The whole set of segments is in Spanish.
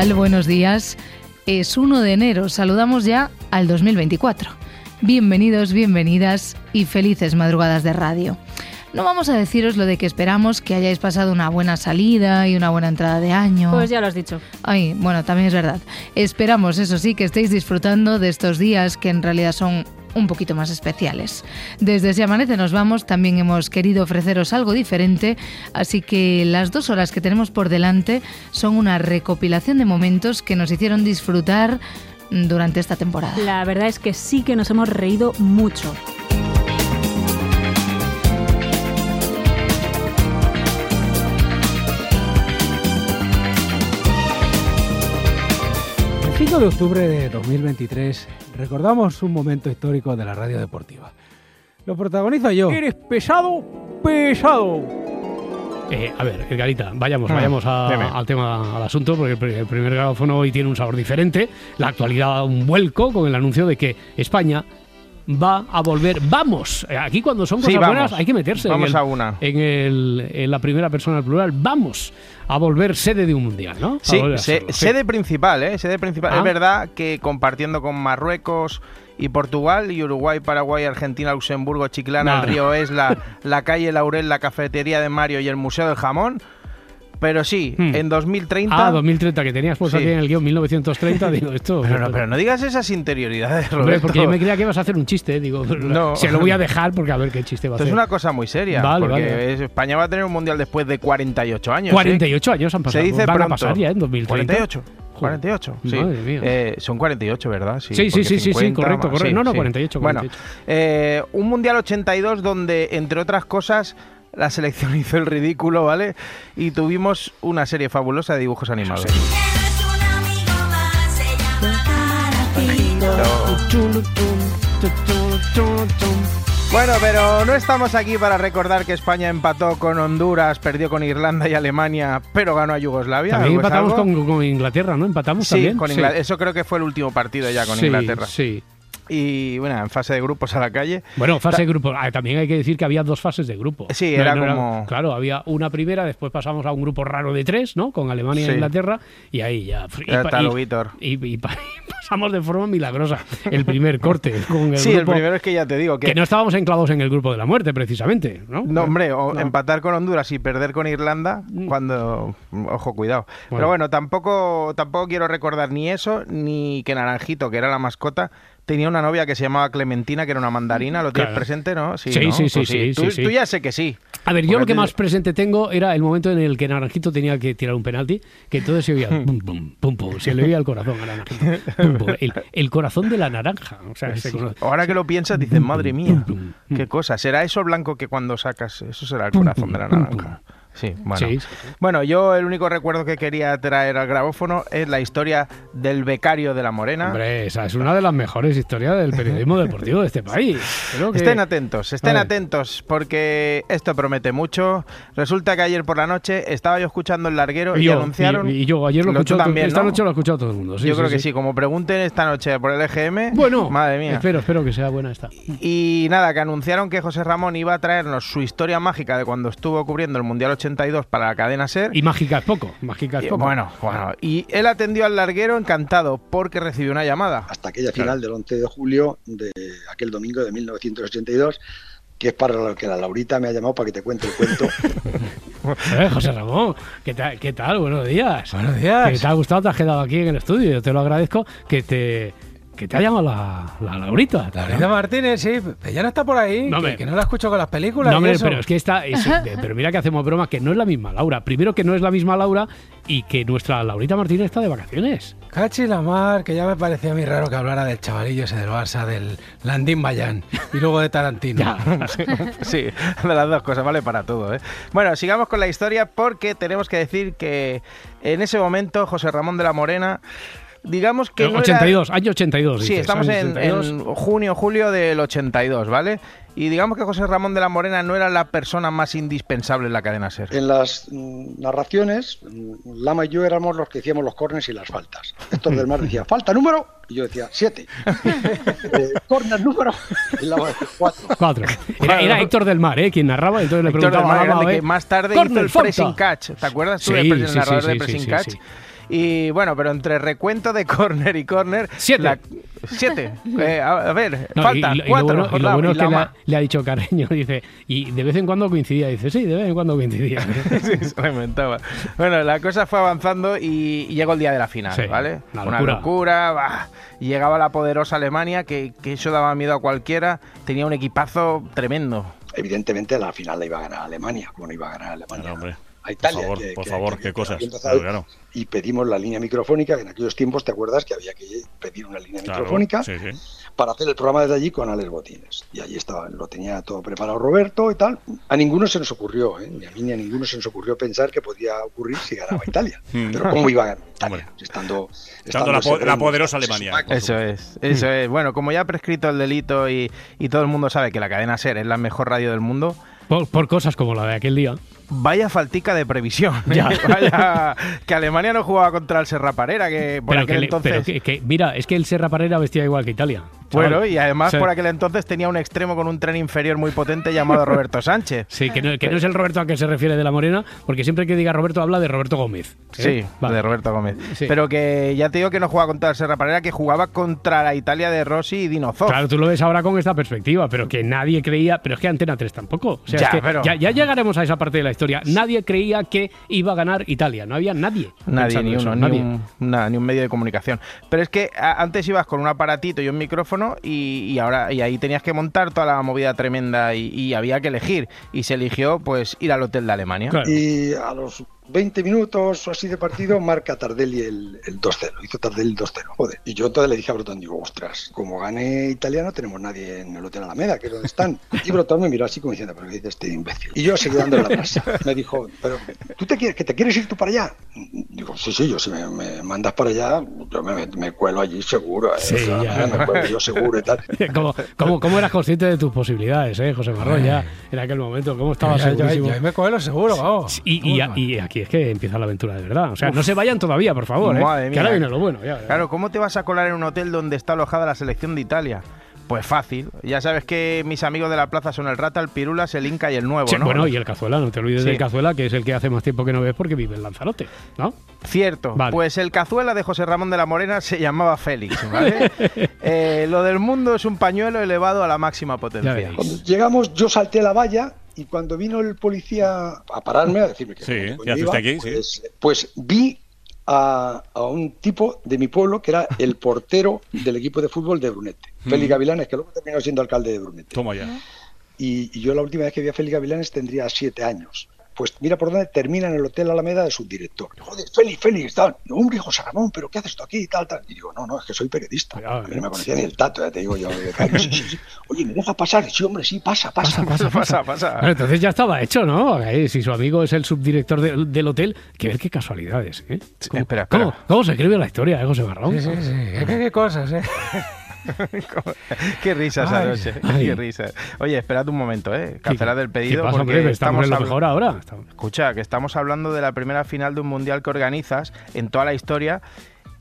Tal? Buenos días. Es 1 de enero, saludamos ya al 2024. Bienvenidos, bienvenidas y felices madrugadas de radio. No vamos a deciros lo de que esperamos que hayáis pasado una buena salida y una buena entrada de año. Pues ya lo has dicho. Ay, bueno, también es verdad. Esperamos, eso sí, que estéis disfrutando de estos días que en realidad son un poquito más especiales. Desde Si Amanece nos vamos, también hemos querido ofreceros algo diferente, así que las dos horas que tenemos por delante son una recopilación de momentos que nos hicieron disfrutar durante esta temporada. La verdad es que sí que nos hemos reído mucho. 5 de octubre de 2023 recordamos un momento histórico de la radio deportiva. Lo protagonizo yo. Eres pesado, pesado. Eh, a ver, Edgarita, vayamos, Ah, vayamos a- al tema, al asunto, porque el, pri- el primer grabófono hoy tiene un sabor diferente. La actualidad da un vuelco con el anuncio de que España va a volver. ¡Vamos! Eh, Aquí cuando son cosas buenas hay que meterse. en Vamos el- a una. En, el- en la primera persona del plural. ¡Vamos! A volver sede de un mundial, ¿no? Sí, se- sede principal, ¿eh? Sede principal. Ah. Es verdad que compartiendo con Marruecos y Portugal y Uruguay, Paraguay, Argentina, Luxemburgo, Chiclana, el río es la, la calle Laurel, la cafetería de Mario y el Museo del Jamón. Pero sí, Hmm. en 2030... Ah, 2030, que tenías puesto Sí. aquí en el guion 1930, digo, esto... Pero no, pero no digas esas interioridades, Hombre, Roberto. porque yo me creía que ibas a hacer un chiste, digo, No. se lo voy a dejar porque a ver qué chiste va a Esto hacer. es una cosa muy seria, Vale, porque vale. es- España va a tener un mundial después de 48 años. ¿eh? 48 años han pasado. Se dice Van pronto. a pasar ya en 2030. 48. 48, sí. Madre mía. Eh, son 48, ¿verdad? Sí, sí, sí, sí, sí, 50 correcto, más. correcto. No, no, 48, Bueno, 48. eh, un Mundial 82 donde, entre otras cosas, la selección hizo el ridículo, ¿vale? Y tuvimos una serie fabulosa de dibujos animados. Bueno, pero no estamos aquí para recordar que España empató con Honduras, perdió con Irlanda y Alemania, pero ganó a Yugoslavia. También ¿Algo es empatamos con, con Inglaterra, ¿no? Empatamos Sí, también. con Inglaterra. Eso creo que fue el último partido ya con Sí, Inglaterra. Sí. Y bueno, en fase de grupos a la calle. Bueno, fase de grupo. Ah, también hay que decir que había dos fases de grupo. Sí, era como- Claro, había una primera, después pasamos a un grupo raro de tres, ¿no? Con Alemania Sí. e Inglaterra, y ahí ya. y y- y, y pa- y pasamos de forma milagrosa el primer corte con el Sí, el primero es que ya te digo que. Que no estábamos enclavados en el grupo de la muerte, precisamente, ¿no? No, hombre, o No. empatar con Honduras y perder con Irlanda, Mm. cuando. Ojo, cuidado. Bueno. Pero bueno, tampoco, tampoco quiero recordar ni eso, ni que Naranjito, que era la mascota, tenía una novia que se llamaba Clementina, que era una mandarina. ¿Lo tienes Claro. presente, no? Sí, ¿no? sí, sí, Pues sí, Tú, sí, tú ya sé que sí. A ver, yo Porque lo que más presente tengo era el momento en el que Naranjito tenía que tirar un penalti, que entonces se oía pum, pum, pum, pum, se le oía el corazón a Naranjito. Pum, pum, el, el corazón de la naranja. O sea, se conoce. Ahora que lo piensas, dices, madre mía, qué cosa. ¿Será eso blanco que cuando sacas? Eso será el corazón de la naranja. Sí, bueno. Sí, sí. Bueno, yo el único recuerdo que quería traer al grabófono es la historia del becario de la Morena. Hombre, esa es una de las mejores historias del periodismo deportivo de este país. Creo que- Estén atentos, estén atentos, porque esto promete mucho. Resulta que ayer por la noche estaba yo escuchando el larguero y, Y yo, anunciaron. y- y yo ayer lo escuchado, también, esta ¿no? noche lo ha escuchado todo el mundo. sí, yo sí, creo que sí, como pregunten esta noche por el EGM. Bueno, madre mía. Espero, espero que sea buena esta. Y nada, que anunciaron que José Ramón iba a traernos su historia mágica de cuando estuvo cubriendo el Mundial 82 para la cadena Ser. Y mágica es poco, mágica es Y poco. bueno, bueno, y él atendió al larguero encantado porque recibió una llamada. hasta aquella final del 11 de julio de aquel domingo de 1982, que es para lo que la Laurita me ha llamado para que te cuente el cuento. Eh, José Ramón, ¿qué tal? ¿qué tal? Buenos días. Buenos días. Que te ha gustado, te has quedado aquí en el estudio. Yo te lo agradezco que te que te ha llamado la, la Laurita. Laurita Martínez, sí, pero ya no está por ahí. No, que, que no la escucho con las películas. No, hombre, pero es que esta. es- eh, pero mira que hacemos broma, que no es la misma Laura. Primero que no es la misma Laura y que nuestra Laurita Martínez está de vacaciones. Cachi la mar, que ya me parecía muy raro que hablara del chavalillo ese del Barça, del Landín Bayán y luego de Tarantino. Sí, de las dos cosas, vale para todo. ¿eh? Bueno, sigamos con la historia porque tenemos que decir que en ese momento José Ramón de la Morena, digamos que... No era- 82, año 82. Sí, dices, estamos en, 82. en junio, julio del 82, ¿vale? Y digamos que José Ramón de la Morena no era la persona más indispensable en la cadena SER. En las mm, narraciones, mm, Lama y yo éramos los que hacíamos los corners y las faltas. Héctor del Mar decía, falta número, y yo decía, siete. eh, corner número, y Lama decía, cuatro. Cuatro. Era, era Héctor del Mar, ¿eh? Quien narraba, entonces le preguntaba Mar a Lama, ¿eh? que más tarde Corner, hizo el falta. pressing catch. ¿Te acuerdas tú Sí, del sí, narrador sí, de sí, pressing sí, catch? Y bueno, pero entre recuento de corner y corner... Siete. la- siete. Eh, a, a ver, No, falta y, y lo cuatro. bueno, y lo bueno es que le ha, le ha dicho Carreño, dice, y de vez en cuando coincidía, dice, sí, de vez en cuando coincidía. Sí, se lo inventaba. Bueno, la cosa fue avanzando y, y llegó el día de la final, Sí, ¿vale? una Una locura. bah. Y llegaba la poderosa Alemania, que, que eso daba miedo a cualquiera. Tenía un equipazo tremendo. Evidentemente la final la iba a ganar Alemania, como no iba a ganar Alemania. Claro. A Italia. Por favor, que- por que- favor, que- qué que cosas. Claro, claro. Y pedimos la línea microfónica, que en aquellos tiempos te acuerdas que había que pedir una línea Claro, microfónica sí, sí. para hacer el programa desde allí con Alex Botines. Y allí estaba, lo tenía todo preparado Roberto y tal. A ninguno se nos ocurrió, ¿eh? ni a mí ni a ninguno se nos ocurrió pensar que podía ocurrir si ganaba Italia. Mm. Pero ¿cómo iba a ganar Italia? Estando, Estando la la poderosa Alemania. Eso es, eso es. Bueno, como ya ha prescrito el delito y, y todo el mundo sabe que la cadena SER es la mejor radio del mundo, por, por cosas como la de aquel día. Vaya faltica de previsión. ¿eh? Ya. Vaya, que Alemania no jugaba contra el Serra Parera, que por Pero, aquel que, le- entonces... pero que, que- mira, es que el Serra Parera vestía igual que Italia. chaval. Bueno, y además por aquel entonces tenía un extremo con un tren inferior muy potente llamado Roberto Sánchez. Sí, que no, que no es el Roberto al que se refiere de la Morena, porque siempre que diga Roberto habla de Roberto Gómez. ¿eh? Sí, Vale. de Roberto Gómez. Sí. Pero que ya te digo que no jugaba contra el Serra Parera, que jugaba contra la Italia de Rossi y Dino Zoff. Claro, tú lo ves ahora con esta perspectiva, pero que nadie creía, pero es que Antena 3 tampoco. O sea, Ya, es que pero- ya, ya llegaremos a esa parte de la historia. Nadie creía que iba a ganar Italia, no había nadie. Nadie, ni eso, uno, ni nadie. un, nada, ni un medio de comunicación. Pero es que antes ibas con un aparatito y un micrófono y, y ahora y ahí tenías que montar toda la movida tremenda y, y había que elegir. Y se eligió pues ir al hotel de Alemania. Claro. Y a los 20 minutos o así de partido marca Tardelli el, el 2-0. Hizo Tardelli el 2-0. Joder. Y yo entonces le dije a Brotón, digo, ostras, como gane Italia no tenemos nadie en el Hotel Alameda, que es donde están. Y Brotón me miró así como diciendo, pero ¿qué dice este imbécil? Y yo seguí dándole la brasa. Me dijo, pero ¿tú te quieres, que te quieres ir tú para allá? Digo, sí, sí, yo si me, me mandas para allá, yo me, me cuelo allí seguro. ¿eh? Sí, O sea, ya. Me cuelo yo seguro y tal. ¿Cómo, cómo, cómo eras consciente de tus posibilidades, eh, José Marrón, ya en aquel momento? ¿Cómo estabas Ya, ya, segurísimo? ya me coge seguro, vamos. Y, y, Vamos, y aquí es que empieza la aventura de verdad. O sea, no se vayan todavía, por favor. ¿eh? Que ahora viene lo bueno. ya, ya. Claro, ¿cómo te vas a colar en un hotel donde está alojada la selección de Italia? Pues fácil. Ya sabes que mis amigos de la plaza son el Rata, el Pirulas, el Inca y el Nuevo, Sí, ¿no? Bueno, y el Cazuela, no te olvides Sí. del Cazuela, que es el que hace más tiempo que no ves porque vive en Lanzarote, ¿no? Cierto. Vale. Pues el cazuela de José Ramón de la Morena se llamaba Félix, ¿vale? Eh, lo del mundo es un pañuelo elevado a la máxima potencia. Cuando llegamos, yo salté la valla y cuando vino el policía a pararme, a decirme que Sí, dónde ¿qué hace iba, aquí? Pues, pues vi a, a un tipo de mi pueblo que era el portero del equipo de fútbol de Brunete, Félix Gavilanes, que luego terminó siendo alcalde de Brunete. Toma ya. Y, y yo la última vez que vi a Félix Gavilanes tendría siete años. Pues mira por dónde termina en el Hotel Alameda de subdirector. Joder, Félix, Félix, tal. No, hombre, José Ramón, ¿pero qué haces tú aquí? Tal, tal. Y digo, no, no, es que soy periodista. Cuidado, a mí eh. no me conocía ni el tato, ya te digo yo. de calle. Sí, sí, sí. Oye, ¿me deja pasar? Sí, hombre, sí, pasa, pasa. Pasa, pasa, pasa. Bueno, entonces ya estaba hecho, ¿no? Ahí, si su amigo es el subdirector de- del hotel, que ver qué casualidades, ¿eh? ¿Cómo, espera, espera. ¿cómo, cómo se escribe la historia de José Marrón? Sí, sí, sí. ¿Qué, qué cosas, eh? Qué risas anoche, qué risas. Oye, esperad un momento, ¿eh? Cancelad el ¿Qué pedido pasa, porque hombre? Estamos, en lo mejor ahora. Estamos- Escucha, que estamos hablando de la primera final de un mundial que organizas en toda la historia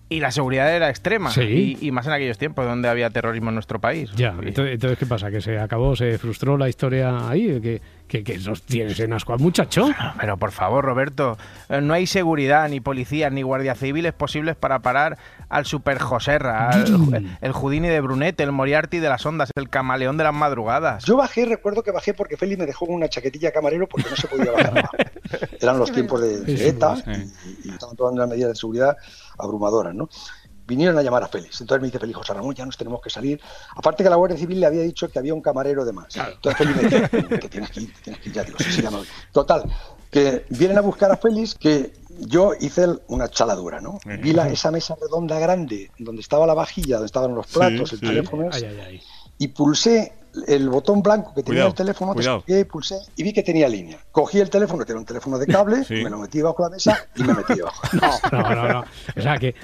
y la seguridad era extrema. Sí. Y, y más en aquellos tiempos donde había terrorismo en nuestro país. Ya, entonces, ¿qué pasa? ¿Que se acabó, se frustró la historia ahí? ¿Que, que, que nos tienes en asco al muchacho? Pero por favor, Roberto, eh, no hay seguridad, ni policías, ni guardias civiles posibles para parar al Super Joserra, al el, Houdini de Brunete, el Moriarty de las ondas, el camaleón de las madrugadas. Yo bajé, recuerdo que bajé porque Félix me dejó con una chaquetilla camarero porque no se podía bajar. Eran los tiempos de, ETA y, y estaban todas las medidas de seguridad abrumadoras, ¿no? Vinieron a llamar a Félix. Entonces me dice Félix, José Ramón, ya nos tenemos que salir. Aparte que la Guardia Civil le había dicho que había un camarero de más. Entonces Félix me dice, te tienes que ir, te tienes que ir, ya digo, sí, sí, ya me voy. Total, que vienen a buscar a Félix, que yo hice una chaladura, ¿no? Vi la, esa mesa redonda grande, donde estaba la vajilla, donde estaban los platos, Sí, el sí. teléfono, Ay, ay, ay. y pulsé el botón blanco que tenía Cuidado, el teléfono, descolgué, pulsé y vi que tenía línea. Cogí el teléfono, que era un teléfono de cable, Sí. me lo metí bajo la mesa y me metí debajo. No, no, no. O sea, que,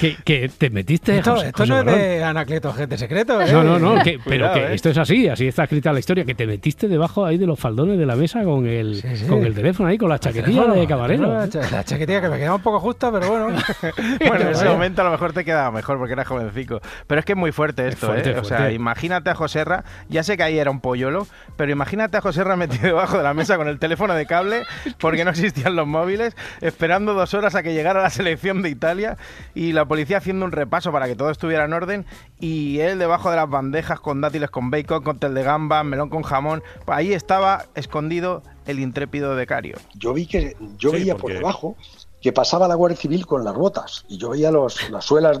que, que te metiste. Esto, José- esto José no es Barón. de Anacleto, gente secreto. ¿eh? No, no, no, que- pero Cuidado, que eh. esto es así, así está escrita la historia, que te metiste debajo ahí de los faldones de la mesa con el, Sí, sí. con el teléfono ahí, con la chaquetilla Teléfono, de camarero. La, cha- la chaquetilla que me quedaba un poco justa, pero bueno. Bueno, en ese momento a lo mejor te quedaba mejor porque era jovencico. Pero es que es muy fuerte esto, fuerte, ¿eh? O sea, fuerte. imagínate a Joserra, ya sé que ahí era un polluelo, pero imagínate a Joserra metido debajo de la mesa con el teléfono de cable, porque no existían los móviles, esperando dos horas a que llegara la selección de Italia y la policía haciendo un repaso para que todo estuviera en orden y él debajo de las bandejas con dátiles con bacon, cóctel de gamba, melón con jamón. Pues ahí estaba escondido el intrépido becario. Yo vi que yo Sí, veía por debajo que pasaba la Guardia Civil con las botas y yo veía los, las suelas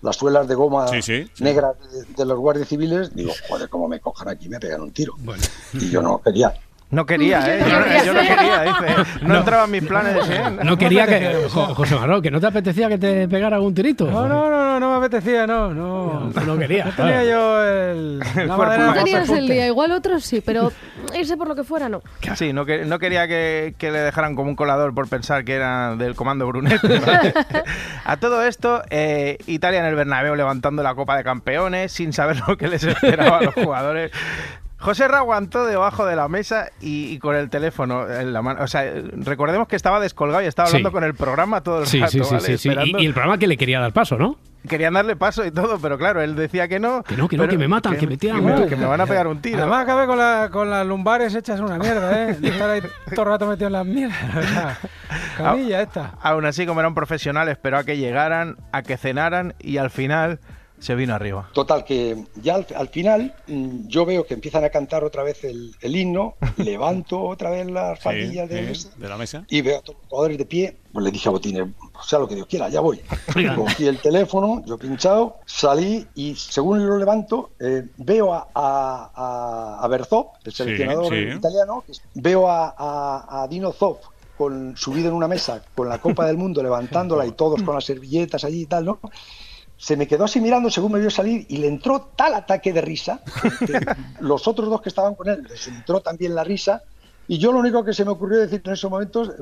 las suelas de goma Sí, sí, sí. negras de, de los guardias civiles, digo, joder, cómo me cojan aquí, me pegan un tiro. Bueno. Y yo no quería. No quería, ¿eh? Yo no quería yo no quería, dice. No, entraba en mis planes, ¿eh? No quería que. Jo- José Marón, que no te apetecía que te pegara algún tirito. No, no, no, no, no me apetecía, no, no. No, no quería, No tenía yo el, la cuerpo No tenías el día, igual otros sí, pero ese por lo que fuera no. Sí, no, que, no quería que, que le dejaran como un colador por pensar que era del comando Brunet. ¿vale? A todo esto, eh, Italia en el Bernabéu levantando la Copa de Campeones sin saber lo que les esperaba a los jugadores. José Ra aguantó debajo de la mesa y, y con el teléfono en la mano. O sea, recordemos que estaba descolgado y estaba hablando Sí. con el programa todo el Sí, rato, sí, sí, ¿vale? sí, sí. Esperando. Y, y el programa que le quería dar paso, ¿no? Querían darle paso y todo, pero claro, él decía que no. Que no, que no, que me matan, que me tiran. me, que me van a pegar un tiro. Además acabé con, la, con las lumbares hechas una mierda, ¿eh? De estar ahí todo el rato metido en las mierdas. sea, camilla esta. Aún así, como era un profesional, esperó a que llegaran, a que cenaran y al final se vino arriba. Total, que ya al, al final mm, yo veo que empiezan a cantar otra vez el, el himno, levanto otra vez las Sí, de, sí, de la mesa. y veo a todos los jugadores de pie. Pues le dije a Botines, sea lo que Dios quiera, ya voy. Cogí el teléfono, yo pinchado, salí y según lo levanto, eh, veo a, a, a, el seleccionador sí. italiano, veo a, a, a Dino Zoff con, subido en una mesa con la Copa del Mundo, levantándola y todos con las servilletas allí y tal, ¿no? Se me quedó así mirando según me vio salir y le entró tal ataque de risa que los otros dos que estaban con él les entró también la risa y yo lo único que se me ocurrió decir en esos momentos, eh,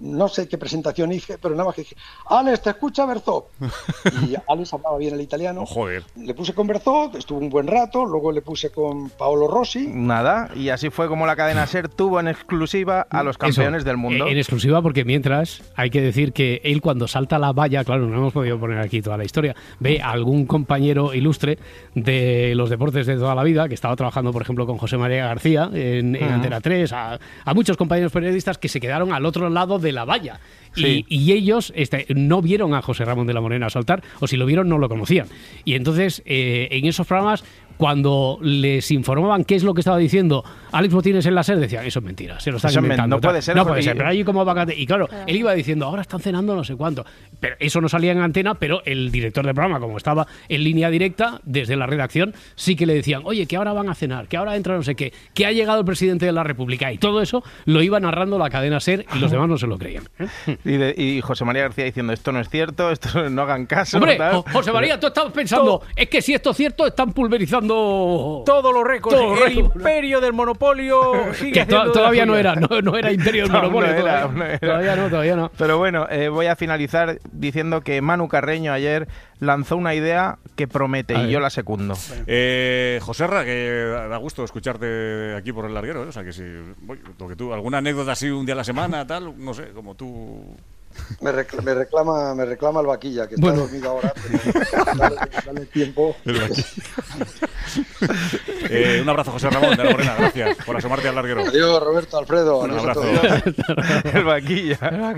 no sé qué presentación hice, pero nada más que dije, Alex, te escucha Berzot. Y Alex hablaba bien el italiano. Oh, joder. Le puse con Berzot, estuvo un buen rato, luego le puse con Paolo Rossi. Nada, y así fue como la cadena SER tuvo en exclusiva a los campeones Eso, del mundo. eh, En exclusiva porque mientras hay que decir que él cuando salta la valla, claro, no hemos podido poner aquí toda la historia, ve a algún compañero ilustre de los deportes de toda la vida, que estaba trabajando, por ejemplo, con José María García en, en Ujú. Antena 3, a, a muchos compañeros periodistas que se quedaron al otro lado de la valla. Sí. Y, y ellos este, no vieron a José Ramón de la Morena saltar, o si lo vieron no lo conocían. Y entonces, eh, en esos programas, cuando les informaban qué es lo que estaba diciendo Alex Botines en la SER, decían, eso es mentira, se lo están Eso inventando. no tal". puede ser, No puede ser, pero allí como vacante. Y claro, él iba diciendo, ahora están cenando no sé cuánto. Pero eso no salía en antena, pero el director del programa, como estaba en línea directa desde la redacción, sí que le decían, oye, que ahora van a cenar, que ahora entra no sé qué, que ha llegado el presidente de la República. Y todo eso lo iba narrando la cadena SER y los demás no se lo creían. ¿eh? Y, de- y José María García diciendo, esto no es cierto, esto no hagan caso. Hombre, tal. Jo- José María, tú estabas pensando, es que si esto es cierto, están pulverizando... Todos los récords. Todos los el imperio del monopolio sigue Que to- todavía no era, no, no era Imperio del No, Monopolio. no era, todavía. no era. todavía no, todavía no. Pero bueno, eh, voy a finalizar diciendo que Manu Carreño ayer lanzó una idea que promete y yo la secundo. Eh, Joserra, que da gusto escucharte aquí por el larguero, ¿eh? o sea que si voy, lo que tú, alguna anécdota así un día a la semana, tal, no sé, como tú. Me, recla- me reclama me reclama el vaquilla, que Bueno. está dormido ahora, pero dale, dale tiempo. El Eh, un abrazo, José Ramón de la Morena. Gracias por asomarte al larguero. Adiós, Roberto, Alfredo. Un abrazo. todos. El vaquilla.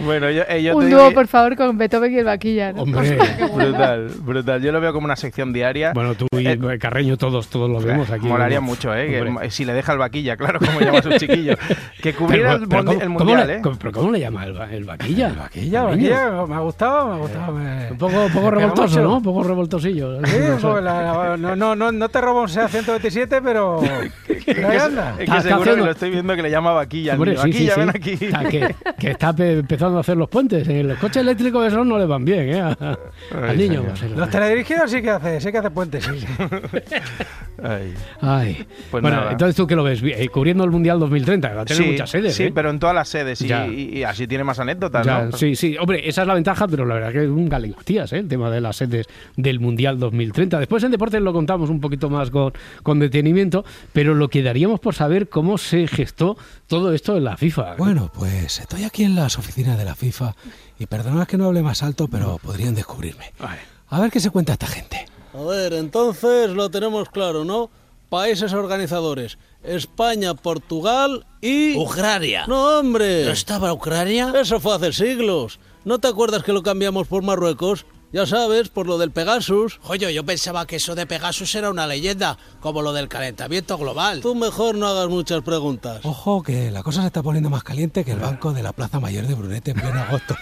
bueno, yo, eh, yo te Un dúo, por favor, con Beethoven y el vaquilla. ¿no? Hombre. brutal, brutal. Yo lo veo como una sección diaria. Bueno, tú y Eh, Carreño todos, todos lo vemos aquí. Molaría ¿no? mucho, ¿eh? Que- si le deja el vaquilla, claro, como llama a su chiquillo. Que cubriera Pero- el, pero mundi- ¿cómo- el cómo mundial, le- ¿eh? Cómo- ¿Pero cómo le llama el, va- el vaquilla? Vaquilla, vaquilla, me ha gustado, me ha gustado. me- Un poco, poco revoltoso, ¿no? Un poco revoltosillo. Sí, No sé. la- la- no, no, no, no te robo un SEA 127, pero... anda. Es que Está- está seguro que lo estoy viendo que le llama vaquilla. Hombre, sí, vaquilla, sí. ven aquí. Que, que está pe- empezando a hacer los puentes. Eh, Los coches eléctricos esos no le van bien, ¿eh? A- Ay, Al niño. pues, Los teledirigidos sí que hace, sí que hace puentes, sí. Ay. Ay. Pues bueno, nada. entonces tú que lo ves, Eh, cubriendo el Mundial 2030, va a tener Sí, muchas sedes. sí, ¿eh? pero en todas las sedes y, Ya. Y- y así tiene más anécdotas, Ya, ¿no? Sí, sí, hombre, esa es la ventaja, pero la verdad que es un galimatías, ¿eh? el tema de las sedes del Mundial 2030. Después en deportes lo contamos un poquito más con, con detenimiento, pero lo que daríamos por saber cómo se gestó todo esto en la FIFA. Bueno, pues estoy aquí en las oficinas de la FIFA y perdonad que no hable más alto, pero podrían descubrirme. Vale. A ver qué se cuenta esta gente. A ver, entonces lo tenemos claro, ¿no? Países organizadores. España, Portugal y... Ucrania. No, hombre. ¿No estaba Ucrania? Eso fue hace siglos. ¿No te acuerdas que lo cambiamos por Marruecos? Ya sabes, por lo del Pegasus. Oye, yo pensaba que eso de Pegasus era una leyenda, como lo del calentamiento global. Tú mejor no hagas muchas preguntas. Ojo, que la cosa se está poniendo más caliente que el banco de la Plaza Mayor de Brunete en pleno agosto.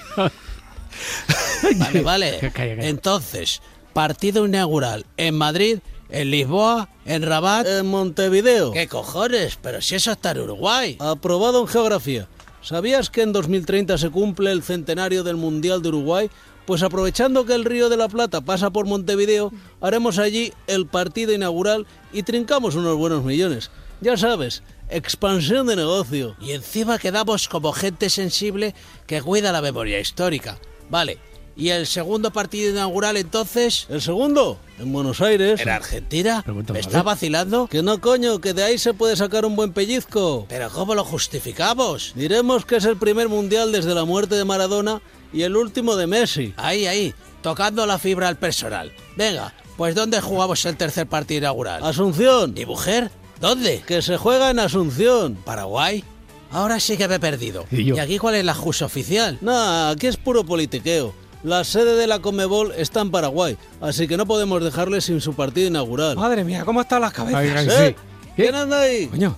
Vale, vale. Entonces, partido inaugural en Madrid, en Lisboa, en Rabat. En Montevideo. ¿Qué cojones? Pero si eso está en Uruguay. Aprobado en geografía. ¿Sabías que en 2030 se cumple el centenario del Mundial de Uruguay? Pues aprovechando que el Río de la Plata pasa por Montevideo, haremos allí el partido inaugural y trincamos unos buenos millones. Ya sabes, expansión de negocio. Y encima quedamos como gente sensible que cuida la memoria histórica. Vale. ¿Y el segundo partido inaugural entonces? ¿El segundo? En Buenos Aires. ¿En Argentina? Pregunta ¿Me está vacilando? Que no, coño, que de ahí se puede sacar un buen pellizco. ¿Pero cómo lo justificamos? Diremos que es el primer mundial desde la muerte de Maradona y el último de Messi. Ahí, ahí, tocando la fibra al personal. Venga, pues ¿dónde jugamos el tercer partido inaugural? Asunción. ¿Y mujer? ¿Dónde? Que se juega en Asunción. ¿Paraguay? Ahora sí que me he perdido. Y yo. aquí cuál es la JUS oficial? Nah, aquí es puro politiqueo. La sede de la Comebol está en Paraguay, así que no podemos dejarle sin su partido inaugural. Madre mía, ¿cómo están las cabezas? Ay, ay, ¿Eh? sí. ¿Quién anda ahí? Coño,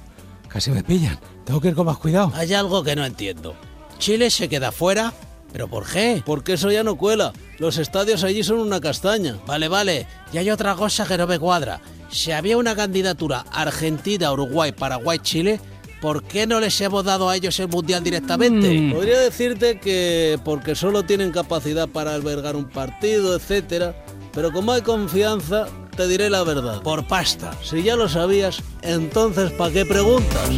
casi me pillan. Tengo que ir con más cuidado. Hay algo que no entiendo. Chile se queda fuera, ¿pero por qué? Porque eso ya no cuela. Los estadios allí son una castaña. Vale, vale. Y hay otra cosa que no me cuadra. Si había una candidatura Argentina, Uruguay, Paraguay, Chile, ¿por qué no les hemos dado a ellos el mundial directamente? Mm. Podría decirte que porque solo tienen capacidad para albergar un partido, etcétera, pero como hay confianza, te diré la verdad. Por pasta. Si ya lo sabías, entonces ¿para qué preguntas?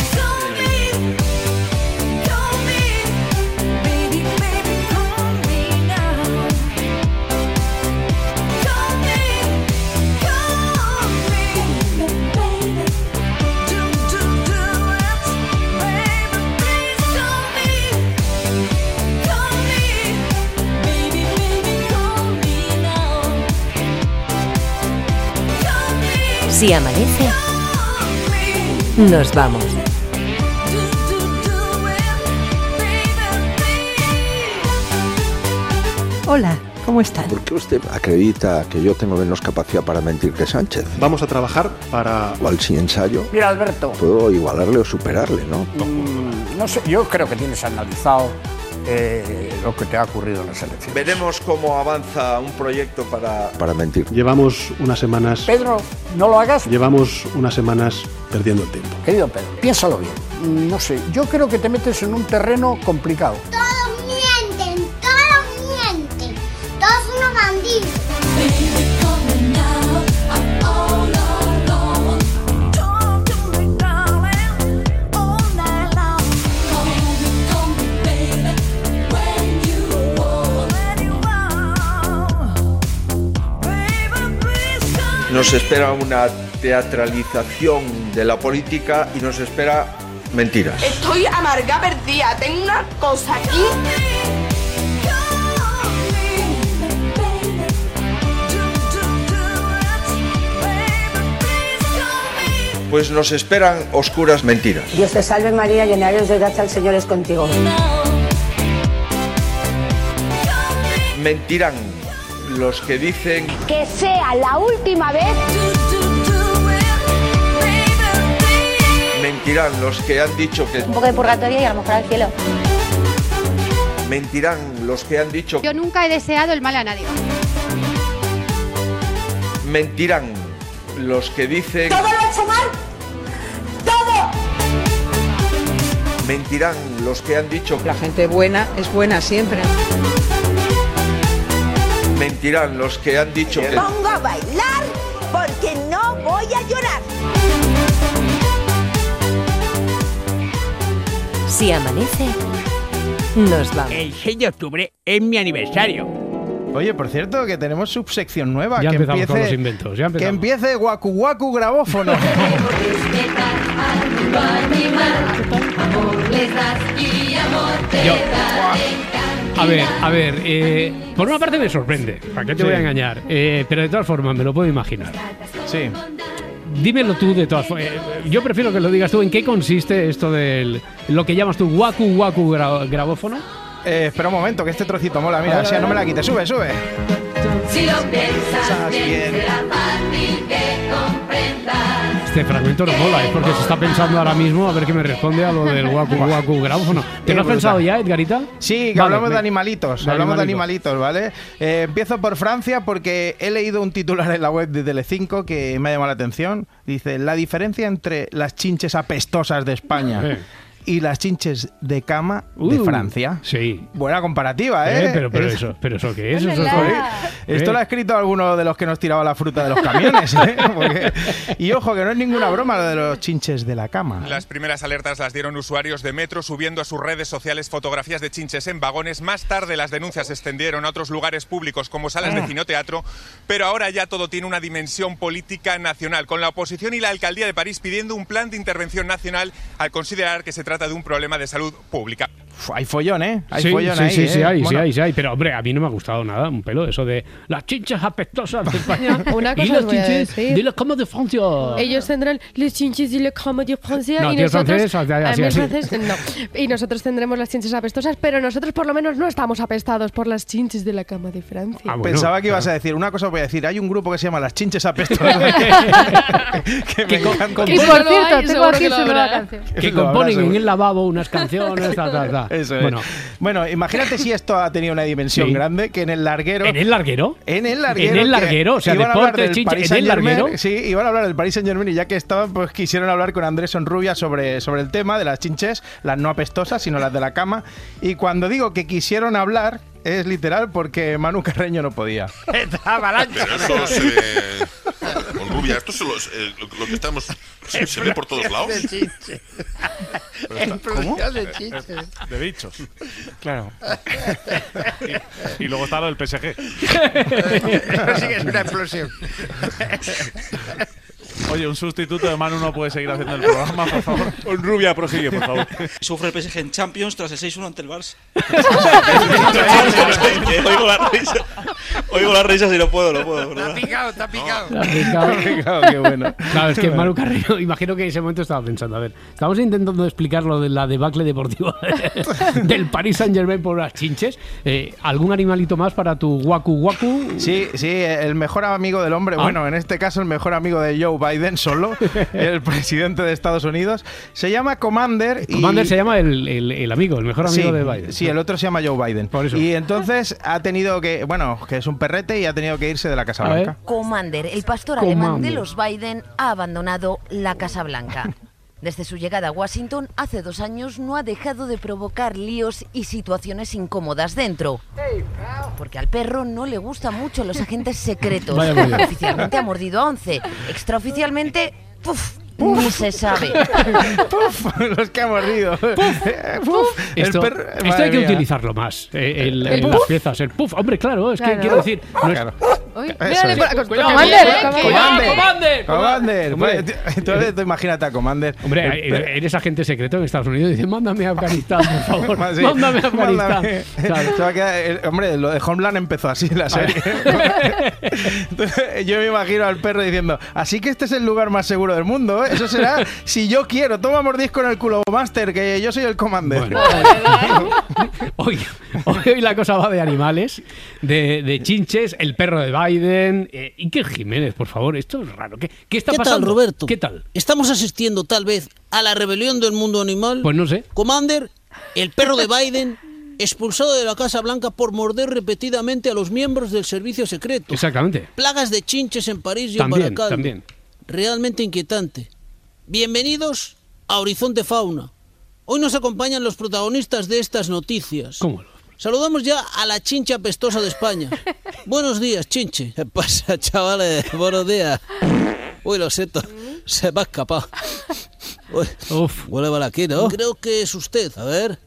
Si amanece, nos vamos. Hola, ¿cómo están? ¿Por qué usted acredita que yo tengo menos capacidad para mentir que Sánchez? Vamos a trabajar para... Igual si ensayo, Mira, Alberto, puedo igualarle o superarle, ¿no? mm, no sé, yo creo que tienes analizado eh, lo que te ha ocurrido en las elecciones. Veremos cómo avanza un proyecto para... Para mentir. Llevamos unas semanas... Pedro, no lo hagas. Llevamos unas semanas perdiendo el tiempo. Querido Pedro, piénsalo bien. No sé, yo creo que te metes en un terreno complicado. Nos espera una teatralización de la política y nos espera mentiras. Estoy amarga perdida, tengo una cosa aquí. pues nos esperan oscuras mentiras. Dios te salve María, llena de gracia, el Señor es contigo. Mentirán los que dicen Que sea la última vez. Mentirán los que han dicho que Un poco de purgatorio y a lo mejor al cielo. mentirán los que han dicho Yo nunca he deseado el mal a nadie. mentirán los que dicen ¿Todo lo he hecho mal? ¡Todo! mentirán los que han dicho La gente buena es buena siempre. Mentirán los que han dicho que Pongo a bailar porque no voy a llorar. Si amanece, nos vamos. El 6 de octubre es mi aniversario. Oye, por cierto, que tenemos subsección nueva. Ya que empezamos empiece, con los inventos, ya Que empiece Waku Waku grabófono. Yo- A ver, a ver, eh, por una parte me sorprende, ¿para qué te Sí. voy a engañar? Eh, pero de todas formas, me lo puedo imaginar. Sí. Dímelo tú de todas formas. yo prefiero que lo digas tú. ¿En qué consiste esto del lo que llamas tú Waku Waku gra- grabófono? Eh, espera un momento, que este trocito mola. Mira, así no me la quites. Sube, sube. Si lo piensas bien, bien, será fácil que comprendas. Este fragmento no mola, es porque se está pensando ahora mismo a ver qué me responde a lo del Waku Waku grabófono. ¿Te lo has pensado ya, Edgarita? Sí, que Vale, hablamos de animalitos. de hablamos de animalitos. ¿vale? Eh, empiezo por Francia porque he leído un titular en la web de Telecinco que me ha llamado la atención. Dice, la diferencia entre las chinches apestosas de España Eh. Y las chinches de cama de Uh, Francia. Sí. Buena comparativa, ¿eh? Eh, pero, pero Es- eso, pero eso qué es, eso. Esto lo ha escrito alguno de los que nos tiraba la fruta de los camiones. ¿eh? Porque- Y ojo, que no es ninguna broma lo de los chinches de la cama. Las primeras alertas las dieron usuarios de Metro subiendo a sus redes sociales fotografías de chinches en vagones. Más tarde las denuncias se extendieron a otros lugares públicos como salas de Ah. cine-teatro, pero ahora ya todo tiene una dimensión política nacional, con la oposición y la alcaldía de París pidiendo un plan de intervención nacional al considerar que se trata de un problema de salud pública. Hay follón, ¿eh? Hay sí, follón sí, ahí, sí, sí, ¿eh? hay, sí, hay, sí hay. Pero, hombre, a mí no me ha gustado nada, un pelo, eso de las chinches apestosas de España Una y cosa las os voy a chinches de la cama de Francia. Ellos tendrán les chinches y le cama de Francia No, y nosotros francés, así, a así, mí así. francés, no. Y nosotros tendremos las chinches apestosas, pero nosotros por lo menos no estamos apestados por las chinches de la cama de Francia. Ah, bueno, Pensaba que ibas claro. a decir una cosa, voy a decir. Hay un grupo que se llama Las Chinches Apestosas. que me encanta. Y por cierto, tengo aquí su nueva canción. Que componen en el lavabo unas canciones, ta, ta, ta. Eso es. Bueno, Bueno, imagínate si esto ha tenido una dimensión Sí. grande que en el larguero. ¿en el larguero? En el larguero. En el larguero, o sea, iban a hablar deporte, del chinche, Paris en el Saint-Germain, larguero. Sí, iban a hablar del Paris Saint Germain y ya que estaban, pues quisieron hablar con Andrés Sonrubia sobre, sobre el tema de las chinches, las no apestosas, sino las de la cama. Y cuando digo que quisieron hablar, es literal porque Manu Carreño no podía. Pero eso se... Con rubia, esto es lo, eh, lo- lo que estamos... Se, se ve por todos lados. ¿Cómo? de. De bichos. Claro. Y, y luego está lo del PSG. Eso sí que es una explosión. Oye, un sustituto de Manu no puede seguir haciendo el programa, por favor. Un rubia prosigue, por favor. Sufre el PSG en Champions tras el 6-1 ante el Barça. oigo las risas. Y no puedo, no puedo. Está picado, está picado. La picado. Picado, qué bueno. Claro, es que Manu Carrillo, imagino que en ese momento estaba pensando, a ver, estamos intentando explicar lo de la debacle deportiva del Paris Saint Germain por las chinches. Eh, ¿Algún animalito más para tu Waku Waku? Sí, sí, el mejor amigo del hombre, Ah. bueno, en este caso el mejor amigo de Joe Biden solo, el presidente de Estados Unidos, se llama Commander. y- Commander se llama el, el- el amigo, el mejor amigo sí, de Biden. Sí, el otro se llama Joe Biden. Por eso. Y entonces ha tenido que, bueno, que es un perrete y ha tenido que irse de la Casa. Blanca. Commander, el pastor alemán de los Biden, ha abandonado la Casa Blanca. Desde su llegada a Washington hace dos años no ha dejado de provocar líos y situaciones incómodas dentro. Porque al perro no le gustan mucho los agentes secretos. Oficialmente ha mordido a 11. Extraoficialmente, ¡puf! Ni se sabe. Puf, los que ha mordido. Puf. El Esto, perro- esto madre hay que mía. utilizarlo más eh, el- ¿El en puff? las piezas. El puff, hombre, claro, es que quiero decir. no es- Claro. Uy, mírale es. Cuidado, Commander, Commander. Entonces tú imagínate a Commander. Hombre, eres agente secreto en Estados Unidos y dices, mándame a Afganistán, por favor. Sí. Mándame a Afganistán. Mándame. Claro. Se va a quedar- el- hombre, lo de Homeland empezó así la serie. Entonces, yo me imagino al perro diciendo, así que este es el lugar más seguro del mundo, ¿eh? Eso será si yo quiero. Toma mordisco en el culo, Master, que yo soy el commander. Hoy, hoy la cosa va de animales, de, de chinches, el perro de Biden. Eh, Iker Jiménez, por favor, esto es raro. ¿Qué, qué está ¿Qué pasando? tal, Roberto? ¿Qué tal? ¿Estamos asistiendo tal vez a la rebelión del mundo animal? Pues no sé. Commander, el perro de Biden, expulsado de la Casa Blanca por morder repetidamente a los miembros del servicio secreto. Exactamente. Plagas de chinches en París y También, en Baracaldo. también. Realmente inquietante. Bienvenidos a Horizonte Fauna. Hoy nos acompañan los protagonistas de estas noticias. ¿Cómo? Saludamos ya a la chincha pestosa de España. Buenos días, chinche. ¿Qué pasa, chavales? Buenos días. Uy, lo siento. Se me ha escapado. Uy, Huele mal aquí, ¿no? Creo que es usted. A ver.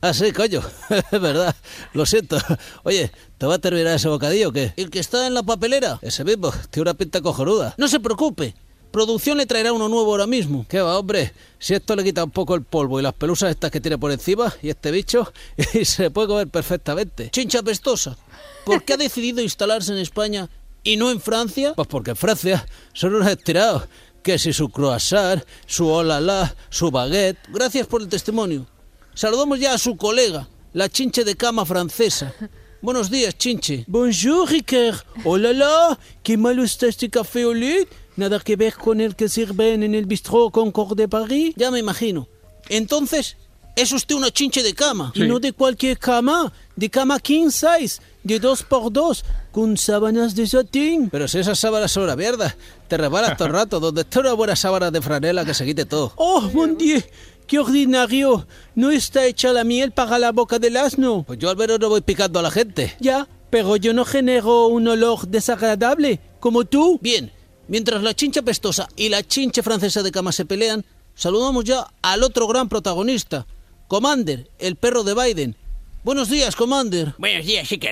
Ah, sí, coño. Es verdad. Lo siento. Oye, ¿te va a terminar ese bocadillo o qué? ¿El que está en la papelera? Ese mismo. Tiene una pinta cojonuda. No se preocupe. Producción le traerá uno nuevo ahora mismo. ¿Qué va, hombre? Si esto le quita un poco el polvo y las pelusas estas que tiene por encima y este bicho, y se puede comer perfectamente. Chincha pestosa. ¿Por qué ha decidido instalarse en España y no en Francia? Pues porque en Francia son unos estirados. Que si su croissant, su olala, su baguette. Gracias por el testimonio. Saludamos ya a su colega, la chinche de cama francesa. Buenos días, chinche. Bonjour, Ricard. Hola, la. Qué malo está este café au lait. Nada que ver con el que sirven en el bistró Concord de París. Ya me imagino. Entonces, es usted una chinche de cama. Sí. Y no de cualquier cama. De cama king size. De dos por dos. Con sábanas de satín. Pero si esas sábanas son una mierda. Te rebalas todo el rato. Donde está una buena sábana de franela que se quite todo. ¡Oh, mon dieu! ¡Qué ordinario! ¿No está hecha la miel para la boca del asno? Pues yo al menos no voy picando a la gente. Ya, pero yo no genero un olor desagradable, como tú. Bien, mientras la chincha pestosa y la chincha francesa de cama se pelean, saludamos ya al otro gran protagonista, Commander, el perro de Biden. Buenos días, Commander. Buenos días, sí que...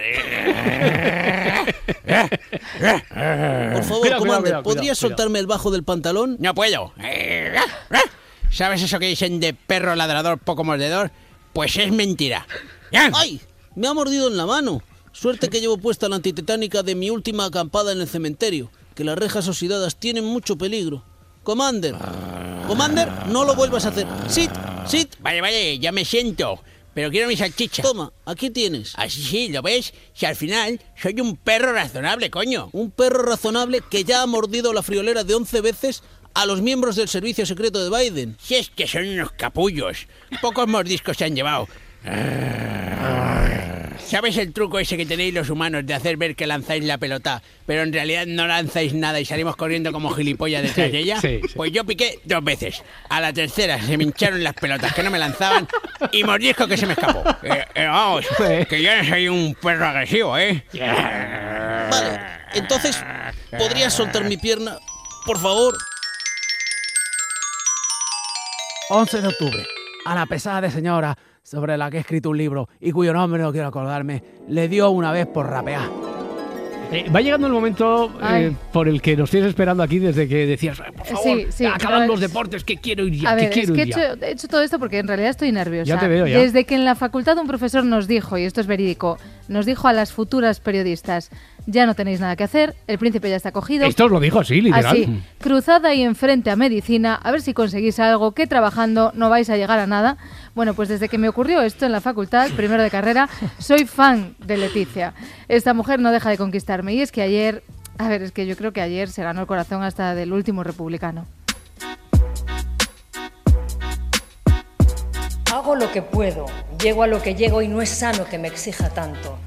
Por favor, Cuidado, Commander, cuidado, cuidado, ¿podrías cuidado. soltarme el bajo del pantalón? No puedo. ¿Sabes eso que dicen de perro ladrador poco mordedor? Pues es mentira. ¡Ay! Me ha mordido en la mano. Suerte que llevo puesta la antitetánica de mi última acampada en el cementerio, que las rejas oxidadas tienen mucho peligro. Commander. Commander, no lo vuelvas a hacer. Sit, sit. Vale, vale, ya me siento. Pero quiero mi salchicha. Toma, aquí tienes. Así sí, ¿lo ves? Si al final soy un perro razonable, coño. Un perro razonable que ya ha mordido la friolera de 11 veces a los miembros del servicio secreto de Biden. Si es que son unos capullos. Pocos mordiscos se han llevado. ¿Sabes el truco ese que tenéis los humanos de hacer ver que lanzáis la pelota, pero en realidad no lanzáis nada y salimos corriendo como gilipollas detrás Sí, de ella? sí, sí. Pues yo piqué dos veces. A la tercera se me hincharon las pelotas que no me lanzaban y mordisco que se me escapó. Eh, eh, vamos, que yo no soy un perro agresivo, ¿eh? Vale, entonces, ¿podrías soltar mi pierna? Por favor. 11 de octubre, a la pesada de señora sobre la que he escrito un libro y cuyo nombre no quiero acordarme, le dio una vez por rapear. Eh, va llegando el momento eh, por el que nos tienes esperando aquí desde que decías, "Eh, por favor, Sí, sí, acaban los es- deportes, que quiero ir ya, A que ver, es quiero que he ir ya. hecho, he hecho todo esto porque en realidad estoy nerviosa. Ya te veo, ya. Desde que en la facultad un profesor nos dijo, y esto es verídico, nos dijo a las futuras periodistas, ya no tenéis nada que hacer, el príncipe ya está cogido. Esto os lo dijo así, literal. Así, cruzad ahí enfrente a medicina, a ver si conseguís algo, que trabajando no vais a llegar a nada. Bueno, pues desde que me ocurrió esto en la facultad, primero de carrera, soy fan de Leticia. Esta mujer no deja de conquistarme. Y es que ayer, a ver, es que yo creo que ayer se ganó el corazón hasta del último republicano. Hago lo que puedo, llego a lo que llego y no es sano que me exija tanto.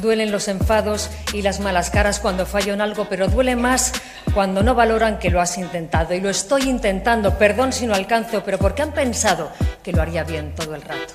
Duelen los enfados y las malas caras cuando fallo en algo, pero duele más cuando no valoran que lo has intentado. Y lo estoy intentando, perdón si no alcanzo, pero porque han pensado que lo haría bien todo el rato.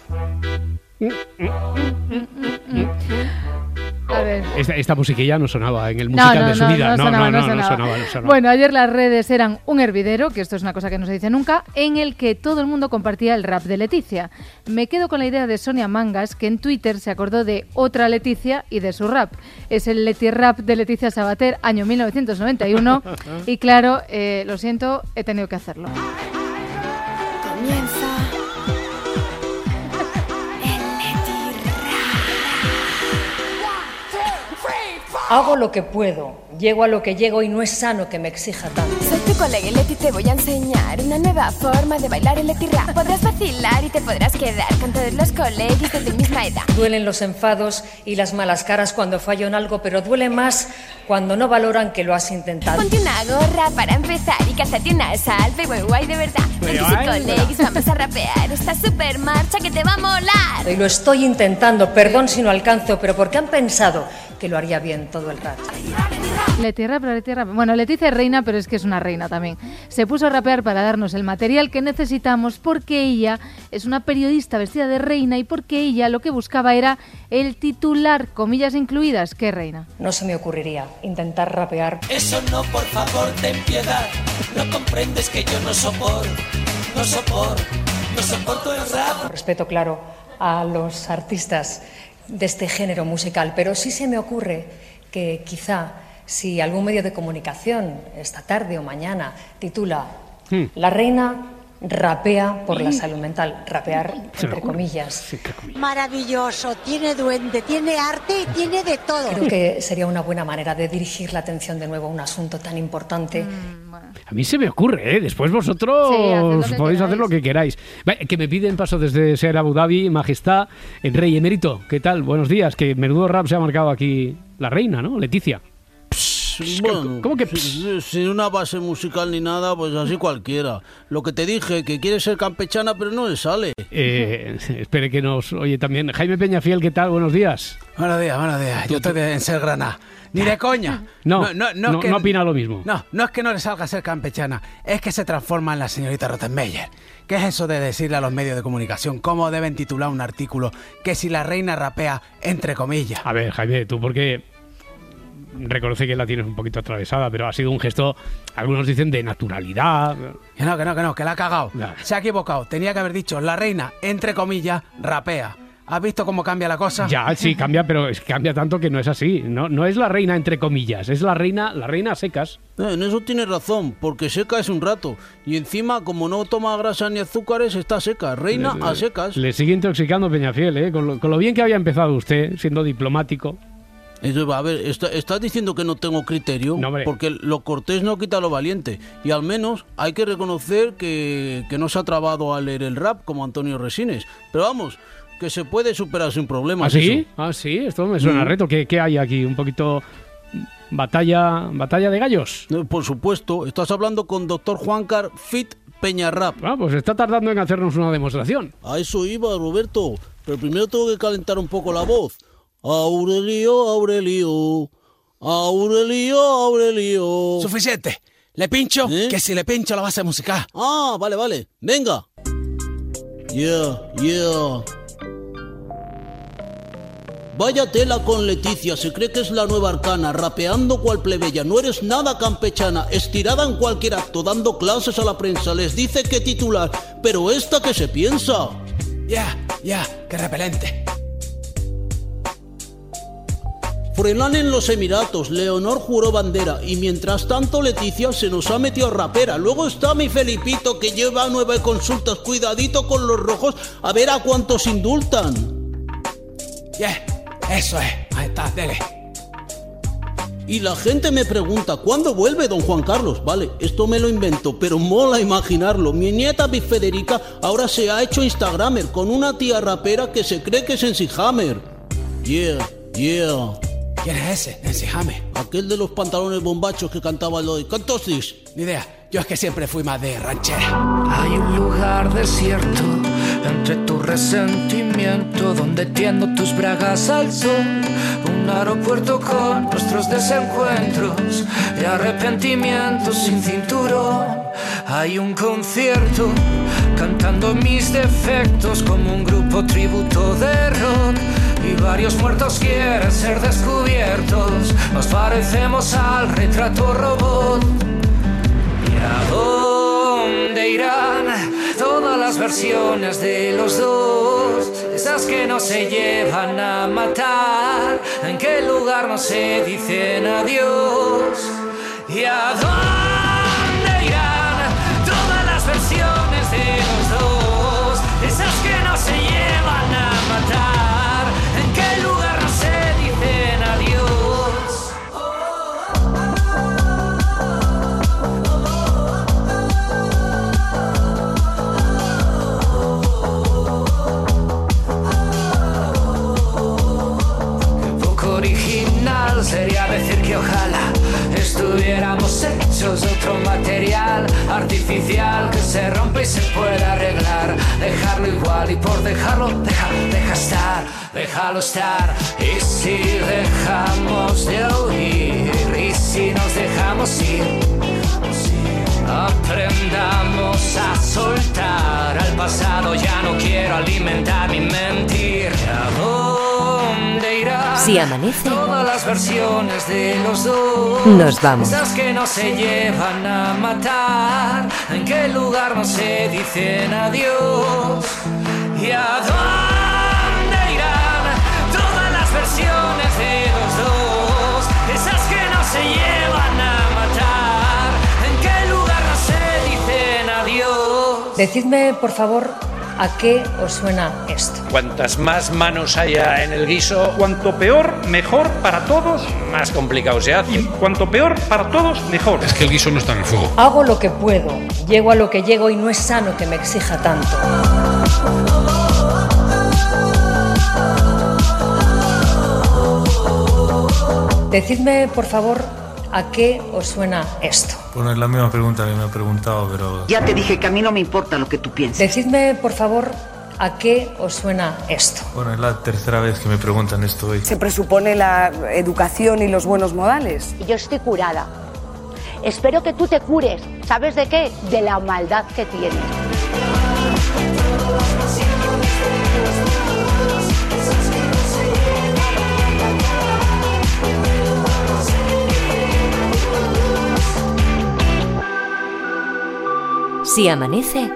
A ver. Esta, esta musiquilla no sonaba en el musical no, de su vida. no sonaba, no sonaba. sonaba, no sonaba. Bueno, ayer las redes eran un hervidero, que esto es una cosa que no se dice nunca, en el que todo el mundo compartía el rap de Leticia. Me quedo con la idea de Sonia Mangas, que en Twitter se acordó de otra Leticia y de su rap. Es el Leti Rap de Leticia Sabater, año 1991. y claro, eh, lo siento, he tenido que hacerlo. Comienza Hago lo que puedo, llego a lo que llego y no es sano que me exija tanto. Soy tu colega y Leti te voy a enseñar una nueva forma de bailar el Leti Rap. Podrás vacilar y te podrás quedar con todos los colegas de tu misma edad. Duelen los enfados y las malas caras cuando fallo en algo, pero duele más cuando no valoran que lo has intentado. Ponte una gorra para empezar y cázate una salve guay guay de verdad. Con tus ay, colegas vamos a rapear esta super marcha que te va a molar. Y lo estoy intentando, perdón si no alcanzo, pero porque han pensado que lo haría bien todo el rato. Leti Rap, Leti Rap. Bueno, Leticia es reina, pero es que es una reina también. Se puso a rapear para darnos el material que necesitamos porque ella es una periodista vestida de reina y porque ella lo que buscaba era el titular, comillas incluidas. ¿Qué reina? No se me ocurriría intentar rapear. Eso no, por favor, ten piedad. No comprendes que yo no soporto, no soporto, no soporto el rap. Respeto, claro, a los artistas de este género musical, pero sí se me ocurre que quizá si algún medio de comunicación esta tarde o mañana titula La reina rapea por la salud mental, rapear entre comillas. Maravilloso, tiene duende, tiene arte y tiene de todo. Creo que sería una buena manera de dirigir la atención de nuevo a un asunto tan importante. A mí se me ocurre, ¿eh? Después vosotros Sí, podéis hacer lo que queráis. Que me piden paso desde Ser Abu Dhabi, Majestad, el Rey Emérito. ¿Qué tal? Buenos días. Que menudo rap se ha marcado aquí la reina, ¿no? Leticia. Bueno, ¿Cómo que si- Sin una base musical ni nada, pues así cualquiera. Lo que te dije, que quiere ser campechana, pero no le sale. Eh, espere que nos oye también. Jaime Peñafiel, ¿qué tal? Buenos días. Buenos días, buenos días. Yo estoy en ser granada. Ni de coña. No, no, es no opina lo mismo. No, no es que no le salga a ser campechana, es que se transforma en la señorita Rottenmeier. ¿Qué es eso de decirle a los medios de comunicación cómo deben titular un artículo que si la reina rapea, entre comillas? A ver, Jaime, tú porque reconoce que la tienes un poquito atravesada, pero ha sido un gesto, algunos dicen, de naturalidad. Que no, que no, que no, que la ha cagado. Se ha equivocado. Tenía que haber dicho la reina, entre comillas, rapea. ¿Has visto cómo cambia la cosa? Ya, sí, cambia, pero es cambia tanto que no es así. No, no es la reina entre comillas, es la reina, la reina a secas. Eh, En eso tienes razón, porque seca es un rato. Y encima, como no toma grasa ni azúcares, está seca. Reina a secas. Le sigue intoxicando Peñafiel, ¿eh? Con lo, con lo bien que había empezado usted, siendo diplomático. A ver, está- estás diciendo que no tengo criterio, porque lo cortés no quita lo valiente. Y al menos hay que reconocer que, que no se ha trabado a leer el rap como Antonio Resines. Pero vamos, que se puede superar sin problemas. ¿Ah, sí? eso. Ah, sí, esto me suena a Mm. reto. ¿Qué, qué hay aquí? ¿Un poquito batalla, batalla de gallos? Por supuesto, estás hablando con doctor Juancar Fit Peñarrap. Ah, pues está tardando en hacernos una demostración. A eso iba, Roberto. Pero primero tengo que calentar un poco la voz. Aurelio, Aurelio. Aurelio, Aurelio. Suficiente. Le pincho, que si le pincho la base musical. Ah, vale, vale. Venga. Yeah, yeah. Vaya tela con Leticia, se cree que es la nueva arcana, rapeando cual plebeya, no eres nada campechana, estirada en cualquier acto, dando clases a la prensa, les dice que titular, pero esta que se piensa. Ya, ya, qué repelente. Frenan en los Emiratos, Leonor juró bandera y mientras tanto Leticia se nos ha metido rapera. Luego está mi Felipito que lleva nueve consultas, cuidadito con los rojos, a ver a cuántos indultan. Ya, eso es. Ahí está, dele. Y la gente me pregunta, ¿cuándo vuelve don Juan Carlos? Vale, esto me lo invento, pero mola imaginarlo. Mi nieta Big Federica ahora se ha hecho Instagramer con una tía rapera que se cree que es Nancy Hammer. Yeah, yeah. ¿Quién es ese? Nancy Hammer. Aquel de los pantalones bombachos que cantaba lo de Cantosis. Ni idea. Yo es que siempre fui más de ranchera. Hay un lugar desierto entre tu resentimiento donde tiendo tus bragas al sol. Un aeropuerto con nuestros desencuentros y arrepentimientos sin cinturón. Hay un concierto cantando mis defectos como un grupo tributo de rock. Y varios muertos quieren ser descubiertos. Nos parecemos al retrato robot. ¿Y a dónde irán todas las versiones de los dos? Esas que no se llevan a matar, en qué lugar no se dicen adiós. ¿Y a dónde hechos de otro material artificial que se rompe y se puede arreglar. Dejarlo igual y por dejarlo, deja, deja estar, déjalo estar. Y si dejamos de oír, y si nos dejamos ir. Aprendamos a soltar al pasado, ya no quiero alimentar mi mentir. ¿A dónde irá? Si amanece, Todas las versiones de los dos. Nos vamos. Esas que no se llevan a matar. En qué lugar no se dicen adiós. ¿Y a dónde irán todas las versiones de los dos? Esas que no se llevan a matar. ¿En qué lugar no se dicen adiós? Decidme, por favor, a qué os suena esto. Cuantas más manos haya en el guiso, cuanto peor, mejor para todos, más complicado se hace. cuanto peor para todos, mejor. Es que el guiso no está en el fuego. Hago lo que puedo, llego a lo que llego y no es sano que me exija tanto. Decidme, por favor, a qué os suena esto. Bueno, es la misma pregunta que me ha preguntado, pero... Ya te dije que a mí no me importa lo que tú pienses. Decidme, por favor, a qué os suena esto. Bueno, es la tercera vez que me preguntan esto hoy. Se presupone la educación y los buenos modales. Yo estoy curada. Espero que tú te cures. ¿Sabes de qué? De la maldad que tienes. Si amanece,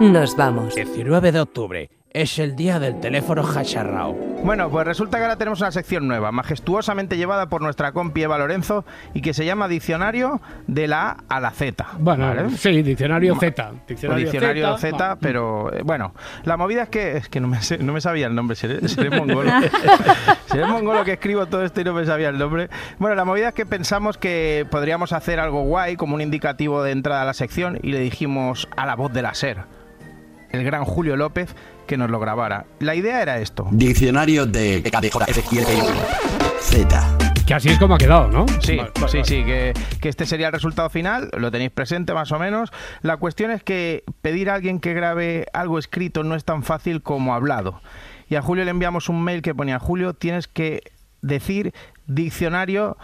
nos vamos. 19 de octubre es el día del teléfono hacharrao. Bueno, pues resulta que ahora tenemos una sección nueva, majestuosamente llevada por nuestra compi Eva Lorenzo y que se llama Diccionario de la A a la Z. Bueno, ¿vale? sí, diccionario Z. O Diccionario, diccionario Z. Z, pero eh, bueno, la movida es que es que no me, sé- no me sabía el nombre, seré, seré mongolo. seré mongolo que escribo todo esto y no me sabía el nombre. Bueno, la movida es que pensamos que podríamos hacer algo guay como un indicativo de entrada a la sección y le dijimos a la voz de la SER, el gran Julio López, que nos lo grabara. La idea era esto. Diccionario de Z. Que así es como ha quedado, ¿no? Sí, Vale, vale, sí, vale. sí, que, que este sería el resultado final, lo tenéis presente más o menos. La cuestión es que pedir a alguien que grabe algo escrito no es tan fácil como hablado. Y a Julio le enviamos un mail que ponía, Julio, tienes que decir diccionario...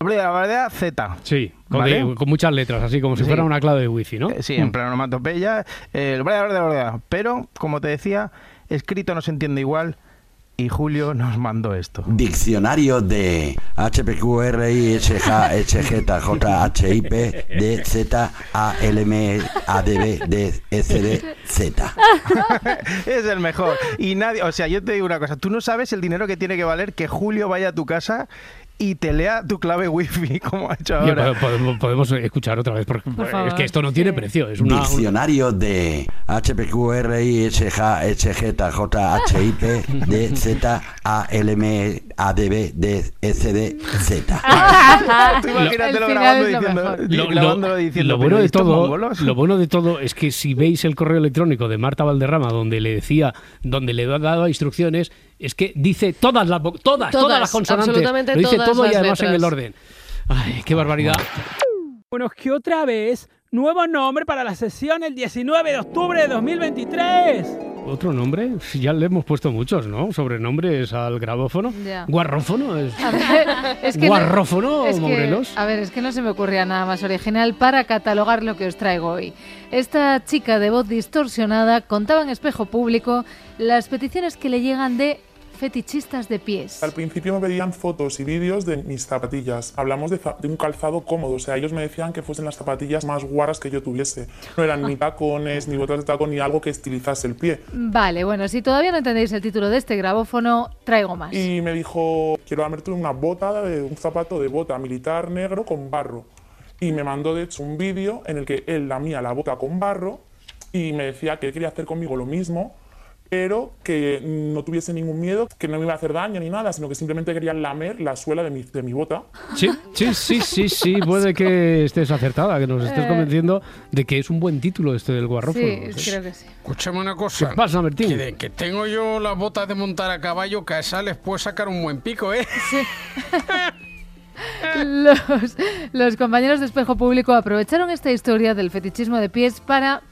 La verdad, Z. Sí, con, ¿Vale? de- con muchas letras, así como si Sí. fuera una clave de wifi, ¿no? Eh, Sí, Mm. en plan onomatopeya. eh, bla, bla, bla, bla. Pero, como te decía, escrito no se entiende igual y Julio nos mandó esto. Diccionario de HPQRISGHJHIP DZ ALM ADB DSD Z. es el mejor. Y nadie, o sea, yo te digo una cosa, tú no sabes el dinero que tiene que valer que Julio vaya a tu casa y te lea tu clave wifi como ha hecho ahora. po- podemos, podemos escuchar otra vez, porque Por es que esto no tiene precio. Es una, una- Diccionario de DZ ALM ADB DSD Z. Tú imagínatelo El final grabando es lo diciendo, mejor. di- Lo, lo- grabándolo diciendo, lo bueno "¿Pero de todo, mongolos?". lo bueno de todo es que si veis el correo electrónico de Marta Valderrama donde le decía, donde le daba instrucciones, es que dice todas las todas, todas, Todas, las consonantes. absolutamente lo dice todas todo y además en el orden. Ay, qué barbaridad. Bueno, es que otra vez, nuevo nombre para la sesión el 19 de octubre de 2023. ¿Otro nombre? Ya le hemos puesto muchos, ¿no? Sobrenombres al grabófono. Ya. Guarrófono. Es... A ver, es que no- Guarrófono, que- Morelos. a ver, es que no se me ocurría nada más original para catalogar lo que os traigo hoy. Esta chica de voz distorsionada contaba en espejo público las peticiones que le llegan de fetichistas de pies. Al principio me pedían fotos y vídeos de mis zapatillas. Hablamos de, za- de un calzado cómodo, o sea, ellos me decían que fuesen las zapatillas más guaras que yo tuviese. No eran ni tacones, ni botas de tacón, ni algo que estilizase el pie. Vale, bueno, si todavía no entendéis el título de este grabófono, traigo más. Y me dijo, quiero darte una bota, de, un zapato de bota militar negro con barro. Y me mandó, de hecho, un vídeo en el que él lamía la bota con barro y me decía que él quería hacer conmigo lo mismo, pero que no tuviese ningún miedo, que no me iba a hacer daño ni nada, sino que simplemente quería lamer la suela de mi, de mi bota. Sí, sí, sí, sí, sí, puede que estés acertada, que nos estés Eh. convenciendo de que es un buen título este del guarrófono. Sí, sí, creo que sí. Escúchame una cosa. ¿Qué pasa, Martín? Que, de- que tengo yo las botas de montar a caballo, que a esa les puedo sacar un buen pico, ¿eh? Los, los compañeros de espejo público aprovecharon esta historia del fetichismo de pies para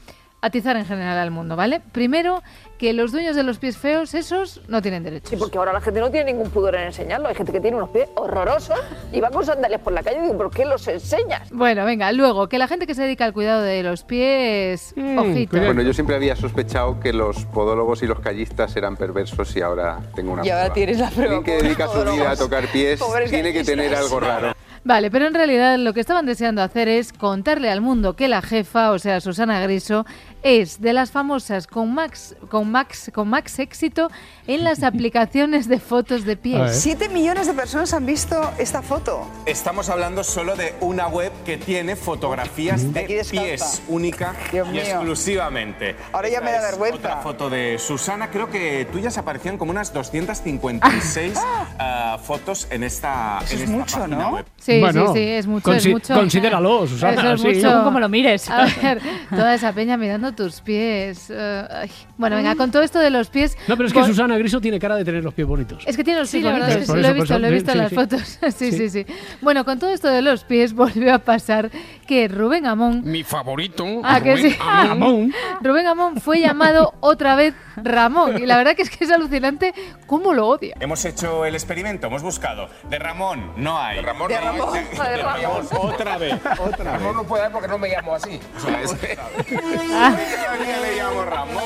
atizar en general al mundo, ¿vale? Primero, que los dueños de los pies feos, esos, no tienen derecho. Sí, porque ahora la gente no tiene ningún pudor en enseñarlo. Hay gente que tiene unos pies horrorosos y va con sandalias por la calle y digo, ¿por qué los enseñas? Bueno, venga, luego, que la gente que se dedica al cuidado de los pies, ojito. Bueno, yo siempre había sospechado que los podólogos y los callistas eran perversos y ahora tengo una Y ahora prueba. tienes la prueba. Que dedica su vida a tocar pies Pobres tiene que tener algo raro. Vale, pero en realidad lo que estaban deseando hacer es contarle al mundo que la jefa, o sea, Susana Griso, es de las famosas con Max, con Max, con Max éxito en las aplicaciones de fotos de pies. Siete millones de personas han visto esta foto. Estamos hablando solo de una web que tiene fotografías de pies única Dios y mío. exclusivamente. Ahora ya Esta me da es vergüenza. Otra foto de Susana, creo que tuyas aparecían como unas 256 ah, fotos en esta, en esta página web. Sí, Bueno, sí, sí, es mucho, es mucho. considéralo, Susana, Eso es sí. mucho. Según cómo lo mires. A ver, toda esa peña mirando tus pies. ay. Bueno, venga, con todo esto de los pies... No, pero es que vol- Susana Griso tiene cara de tener los pies bonitos. Es que tiene los Sí, pies la verdad es que sí, lo he visto, lo he sí, visto en sí, las sí. fotos. sí, sí, Sí. sí, Bueno, con todo esto de los pies volvió a pasar que Rubén Amón... Mi favorito. ¿A que Rubén sí? Amón. Rubén Amón fue llamado otra vez Ramón. Y la verdad que es que es alucinante cómo lo odia. Hemos hecho el experimento, hemos buscado. De Ramón no hay. De Ramón De Ramón, de Ramón. Otra vez, otra vez. no puede porque no me llamo así. O sea, es que... Ah. le llamo Ramón.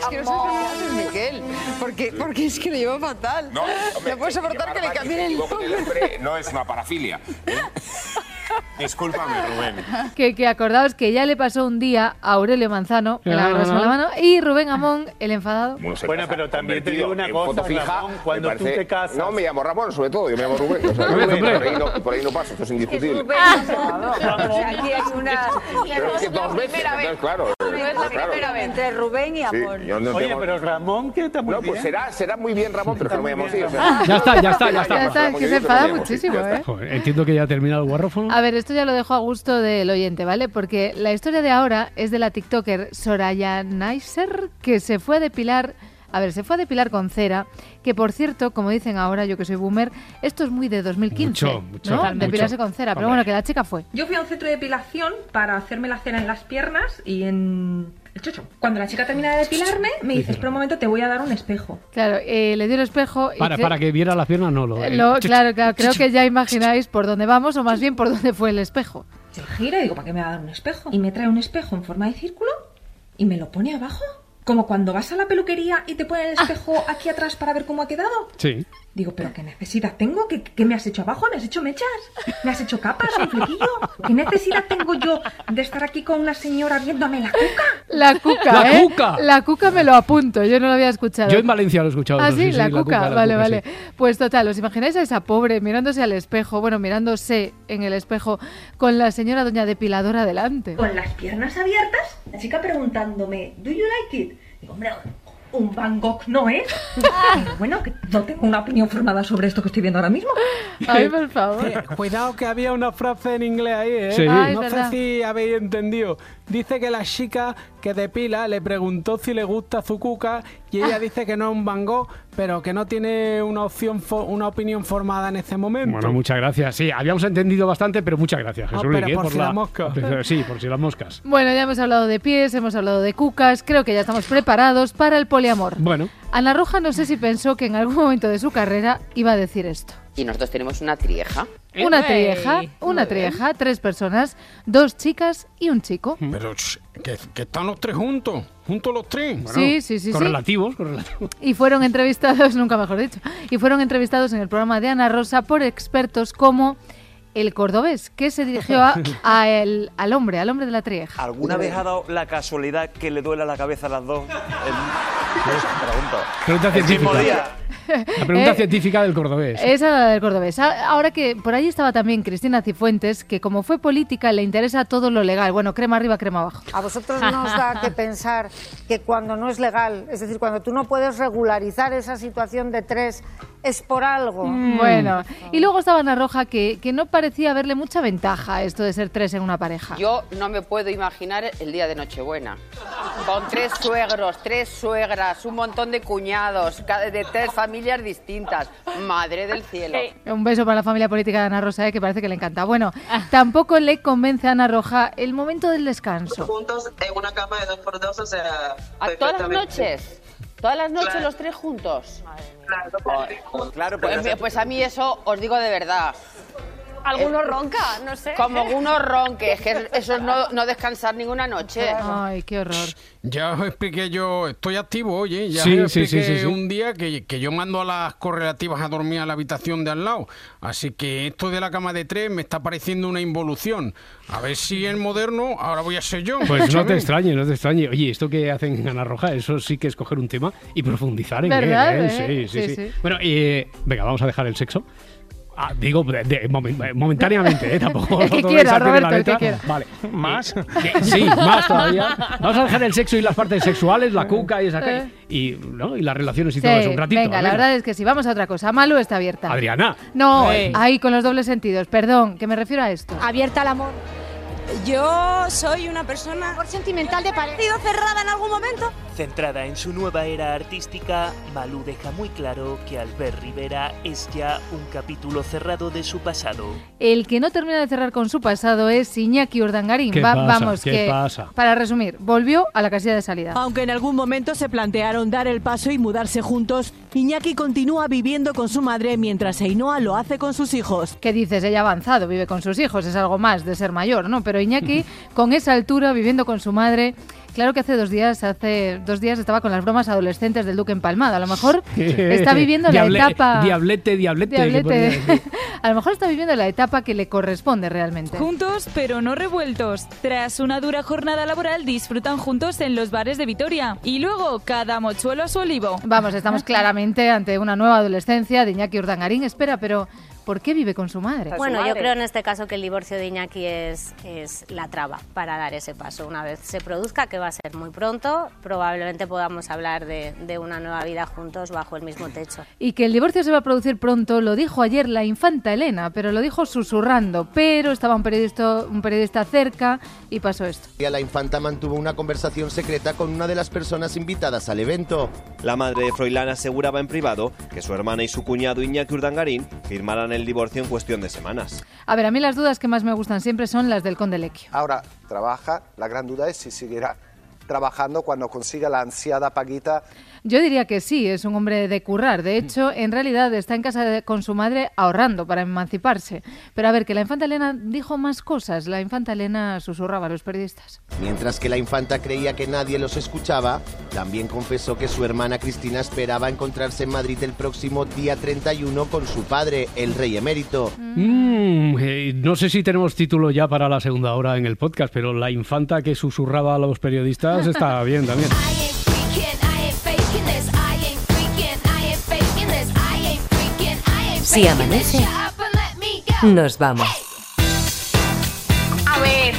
Es que no que haces, Miguel. Porque, porque es que lo llevo fatal. No, hombre, no puedo soportar que le cambien el nombre. no es una parafilia. ¿eh? Discúlpame, Rubén. Que, que acordaos que ya le pasó un día a Aurelio Manzano, el agarras con la mano, y Rubén Amón, el enfadado. Bueno, pero también te digo una cosa, fija, Ramón, cuando me tú parece- te casas... No, me llamo Ramón, sobre todo. Yo me llamo Rubén. O sea, Rubén, por, ahí no, por ahí no paso, esto es indiscutible. O sea, aquí hay una... Pero es que dos veces, entonces, claro. No es la claro. primera vez. Entre Rubén y no Oye, pero Ramón, que está muy No, pues será, será muy bien Ramón, pero que no me llamo así. o sea. Ya está, ya está, ya está. Ya está, que se enfada muchísimo, ¿eh? Joder, entiendo que ya ha terminado el guarrófono. A ver, esto ya lo dejo a gusto del oyente, ¿vale? Porque la historia de ahora es de la TikToker Soraya Neiser, que se fue a depilar. A ver, se fue a depilar con cera, que por cierto, como dicen ahora, yo que soy boomer, esto es muy de 2015, Mucho, mucho, ¿no? mucho. Depilarse con cera, pero Hombre. bueno, que la chica fue. Yo fui a un centro de depilación para hacerme la cera en las piernas y en el chocho. Cuando la chica termina de depilarme, me dice, espera un momento, te voy a dar un espejo. Claro, eh, le dio el espejo y... Para, cre- para que viera las piernas, no lo. lo- claro, claro, creo que ya imagináis por dónde vamos o más bien por dónde fue el espejo. Se gira y digo, ¿para qué me va a dar un espejo? Y me trae un espejo en forma de círculo y me lo pone abajo. Como cuando vas a la peluquería y te ponen el espejo aquí atrás para ver cómo ha quedado. Sí. Digo, ¿pero qué necesidad tengo? ¿Qué, qué me has hecho abajo? ¿Me has hecho mechas? ¿Me has hecho capas? ¿Un flequillo? ¿Qué necesidad tengo yo de estar aquí con una señora viéndome la cuca? La cuca, La ¿eh? cuca. La cuca me lo apunto, yo no lo había escuchado. Yo en Valencia lo he escuchado. Ah, sí, la, la cuca. la vale, cuca, vale. sí. Pues total, ¿os imagináis a esa pobre mirándose al espejo, bueno, mirándose en el espejo con la señora doña depiladora delante? Con las piernas abiertas, la chica preguntándome, ¿do you like it? Digo, hombre, un Van Gogh no es. Digo, bueno, que no tengo una opinión formada sobre esto que estoy viendo ahora mismo. Ay, por favor. Eh, cuidado que había una frase en inglés ahí, ¿eh? Sí. Ah, es no sé si habéis entendido. Dice que la chica que depila le preguntó si le gusta su cuca y ella dice que no es un Van Gogh, pero que no tiene una opción fo- una opinión formada en ese momento. Bueno, muchas gracias. Sí, habíamos entendido bastante, pero muchas gracias, Ah, Jesús. pero ¿eh? por si la mosca. Sí, por si las moscas. Bueno, ya hemos hablado de pies, hemos hablado de cucas, creo que ya estamos preparados para el poliamor. Bueno. Ana Roja no sé si pensó que en algún momento de su carrera iba a decir esto. Y nosotros tenemos una trieja. Una trieja, una trieja, tres personas, dos chicas y un chico. Pero ch, que, que están los tres juntos, juntos los tres. Sí, sí, sí, sí. Correlativos, correlativos. Y fueron entrevistados, nunca mejor dicho, y fueron entrevistados en el programa de Ana Rosa por expertos como el cordobés, que se dirigió a, a el- al hombre, al hombre de la trieja. ¿Alguna vez ha dado la casualidad que le duele la cabeza a las dos? El- Pregunto. Pregunta El mismo científica. día. La pregunta Eh, científica del cordobés. Esa la del cordobés. Ahora que por ahí estaba también Cristina Cifuentes, que como fue política le interesa todo lo legal. Bueno, crema arriba, crema abajo. A vosotros no os da que pensar que cuando no es legal, es decir, cuando tú no puedes regularizar esa situación de tres, es por algo. Mm. Bueno, y luego estaba Ana Roja, que, que no parecía verle mucha ventaja a esto de ser tres en una pareja. Yo no me puedo imaginar el día de Nochebuena. Con tres suegros, tres suegras, un montón de cuñados, de tres familias distintas. Madre del cielo. Un beso para la familia política de Ana Rosa, eh, que parece que le encanta. Bueno, tampoco le convence a Ana Roja el momento del descanso. juntos en una cama de dos por dos, o sea. ¿A todas las noches? ¿Todas las noches Claro. los tres juntos? Claro, Pues, pero- pues a mí eso os digo de verdad. Alguno Eh, ronca, no sé. Como uno ronque, es que eso es no, no descansar ninguna noche. Ay, qué horror. Ya os expliqué yo, estoy activo, oye, ya Sí, os sí, expliqué sí, sí, sí. un día que, que yo mando a las correlativas a dormir a la habitación de al lado. Así que esto de la cama de tres me está pareciendo una involución. A ver si en moderno ahora voy a ser yo. Pues no te extrañe, no te extrañe. Oye, esto que hacen en Ana Roja, eso sí que es coger un tema y profundizar en ¿Verdad, él. ¿eh? eh? Sí, sí, Sí, sí, sí. Bueno, eh, venga, vamos a dejar el sexo. Ah, digo, de- de- momen- momentáneamente, ¿eh? Tampoco El que quiera, Roberto, el que quiera. Vale. ¿Más? sí, más todavía. Vamos a dejar el sexo y las partes sexuales, la cuca y esa Eh. y, ¿no? y las relaciones y Sí, todo eso un ratito. venga, la verdad es que sí, vamos a otra cosa. Malu está abierta. Adriana. No, Eh. ahí con los dobles sentidos. Perdón, que me refiero a esto. Abierta al amor. Yo soy una persona sentimental de. ¿Sido cerrada en algún momento? Centrada en su nueva era artística, Malú deja muy claro que Albert Rivera es ya un capítulo cerrado de su pasado. El que no termina de cerrar con su pasado es Iñaki Urdangarín. ¿Qué Va- pasa? Vamos, ¿Qué que pasa? para resumir, volvió a la casilla de salida. Aunque en algún momento se plantearon dar el paso y mudarse juntos, Iñaki continúa viviendo con su madre mientras Ainhoa lo hace con sus hijos. ¿Qué dices? Ella ha avanzado, vive con sus hijos, es algo más de ser mayor, ¿no? Pero Iñaki, con esa altura, viviendo con su madre, claro que hace dos días, hace dos días estaba con las bromas adolescentes del Duque empalmado. A lo mejor está viviendo la Diable- etapa. Diablete, diablete. que Diablete. A lo mejor está viviendo la etapa que le corresponde realmente. Juntos, pero no revueltos. Tras una dura jornada laboral, disfrutan juntos en los bares de Vitoria. Y luego, cada mochuelo a su olivo. Vamos, estamos claramente ante una nueva adolescencia de Iñaki Urdangarín. Espera, pero ¿por qué vive con su madre? Bueno, yo creo en este caso que el divorcio de Iñaki es, es la traba para dar ese paso. Una vez se produzca, que va a ser muy pronto, probablemente podamos hablar de, de una nueva vida juntos bajo el mismo techo. Y que el divorcio se va a producir pronto, lo dijo ayer la infanta Elena, pero lo dijo susurrando. Pero estaba un periodista, un periodista cerca y pasó esto. La infanta mantuvo una conversación secreta con una de las personas invitadas al evento. La madre de Froilán aseguraba en privado que su hermana y su cuñado Iñaki Urdangarín firmarán el divorcio en cuestión de semanas. A ver, a mí las dudas que más me gustan siempre son las del conde Lequio. Ahora trabaja, la gran duda es si seguirá trabajando cuando consiga la ansiada paguita. Yo diría que sí, es un hombre de currar. De hecho, en realidad está en casa de- con su madre ahorrando para emanciparse. Pero a ver, que la infanta Elena dijo más cosas. La infanta Elena susurraba a los periodistas. Mientras que la infanta creía que nadie los escuchaba, también confesó que su hermana Cristina esperaba encontrarse en Madrid el próximo día 31 con su padre, el rey emérito. Mm, eh, no sé si tenemos título ya para la segunda hora en el podcast, pero la infanta que susurraba a los periodistas está bien también. Si amanece, nos vamos. A ver,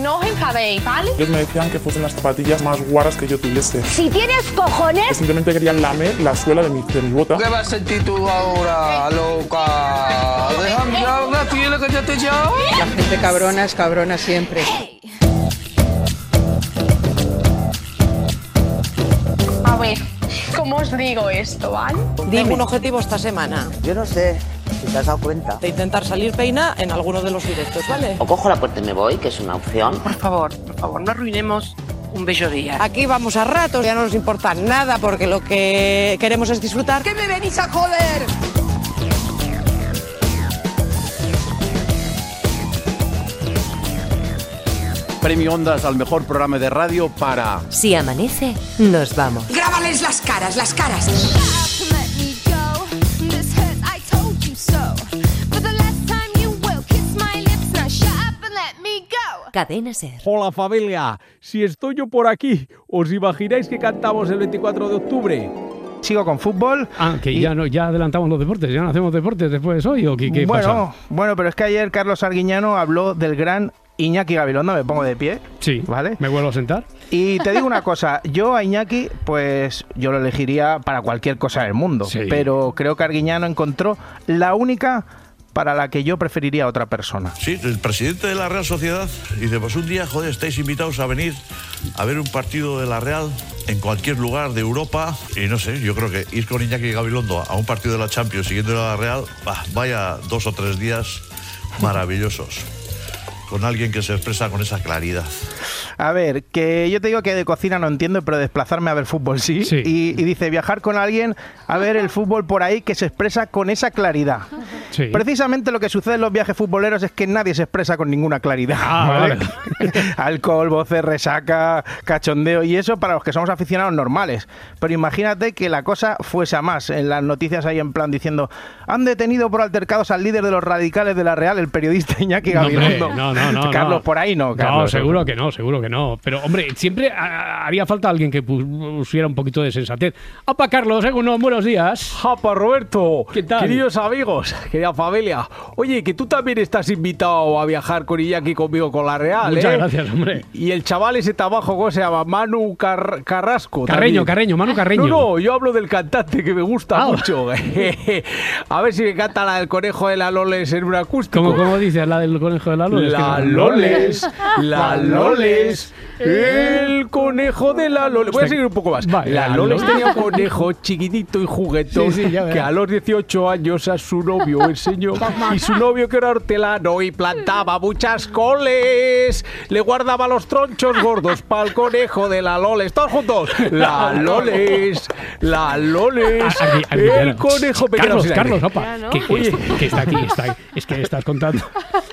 no os enfadéis, ¿vale? Ellos me decían que fuesen las zapatillas más guarras que yo tuviese. Si tienes cojones. Que simplemente querían lamer la suela de mi, de mi bota. ¿Qué vas a sentir tú ahora, loca? Déjame ya una piel que ya te llamo. La gente cabrona es cabrona siempre. A ver, ¿cómo os digo esto, ¿vale? Tengo un objetivo esta semana. Yo no sé si te has dado cuenta. De intentar salir peina en alguno de los directos, ¿vale? O cojo la puerta y me voy, que es una opción. Por favor, por favor, no arruinemos un bello día. Aquí vamos a ratos, ya no nos importa nada porque lo que queremos es disfrutar. ¿Qué me venís a joder? Premio Ondas al mejor programa de radio para... Si amanece, nos vamos. Grábales las caras, las caras. Cadena Ser. Hola familia, si estoy yo por aquí, ¿os imagináis que cantamos el 24 de octubre? Sigo con fútbol. Ah, que ya no, ya adelantamos los deportes, ya no hacemos deportes después hoy o qué, qué bueno, pasa? bueno, pero es que ayer Carlos Arguiñano habló del gran Iñaki Gabilondo, me pongo de pie. Sí, ¿vale? ¿Me vuelvo a sentar? Y te digo una cosa, yo a Iñaki, pues yo lo elegiría para cualquier cosa del mundo, Sí. pero creo que Arguiñano encontró la única para la que yo preferiría a otra persona. Sí, el presidente de la Real Sociedad dice, pues un día, joder, estáis invitados a venir a ver un partido de la Real en cualquier lugar de Europa y no sé, yo creo que ir con Iñaki Gabilondo a un partido de la Champions siguiendo a la Real, bah, vaya dos o tres días maravillosos con alguien que se expresa con esa claridad. A ver, que yo te digo que de cocina no entiendo, pero desplazarme a ver fútbol sí. Sí. Y, y dice viajar con alguien a ver el fútbol por ahí que se expresa con esa claridad. Sí. Precisamente lo que sucede en los viajes futboleros es que nadie se expresa con ninguna claridad. Ah, ¿vale? Alcohol, voces, resaca, cachondeo y eso para los que somos aficionados normales. Pero imagínate que la cosa fuese a más. En las noticias ahí en plan diciendo han detenido por altercados al líder de los radicales de la Real, el periodista Iñaki No, Gabilondo. no, no, no, Carlos, no. por ahí no, Carlos. no, seguro que no, seguro que no. Pero, hombre, siempre ah, haría falta alguien que pusiera un poquito de sensatez. ¡Apa, Carlos! ¿eh? Buenos días. ¡Apa, Roberto! ¿Qué tal? Queridos amigos, querida familia. Oye, que tú también estás invitado a viajar con Iñaki conmigo con la Real, Muchas ¿eh? gracias, hombre. Y el chaval ese tabajo, ¿cómo se llama? Manu Car- Carrasco. Carreño, también. Carreño, Manu Carreño. No, no, yo hablo del cantante que me gusta Ah. mucho. a ver si me canta la del conejo de la Loles en un acústico. ¿Cómo, cómo dices la del conejo de la Loles? La No- Loles, la Loles, el conejo de la Loles. Voy a seguir un poco más. vale, la la Loles tenía un conejo chiquitito y juguetón Sí, sí, ya que a los 18 años a su novio enseñó. y su novio que era hortelano y plantaba muchas coles. Le guardaba los tronchos gordos para el conejo de la Loles. Todos juntos. La Loles, la Loles, Ah, aquí- aquí, el conejo quedado Carlos. Carlos, opa, que, que Oye. está, que está aquí, está- es que estás contando,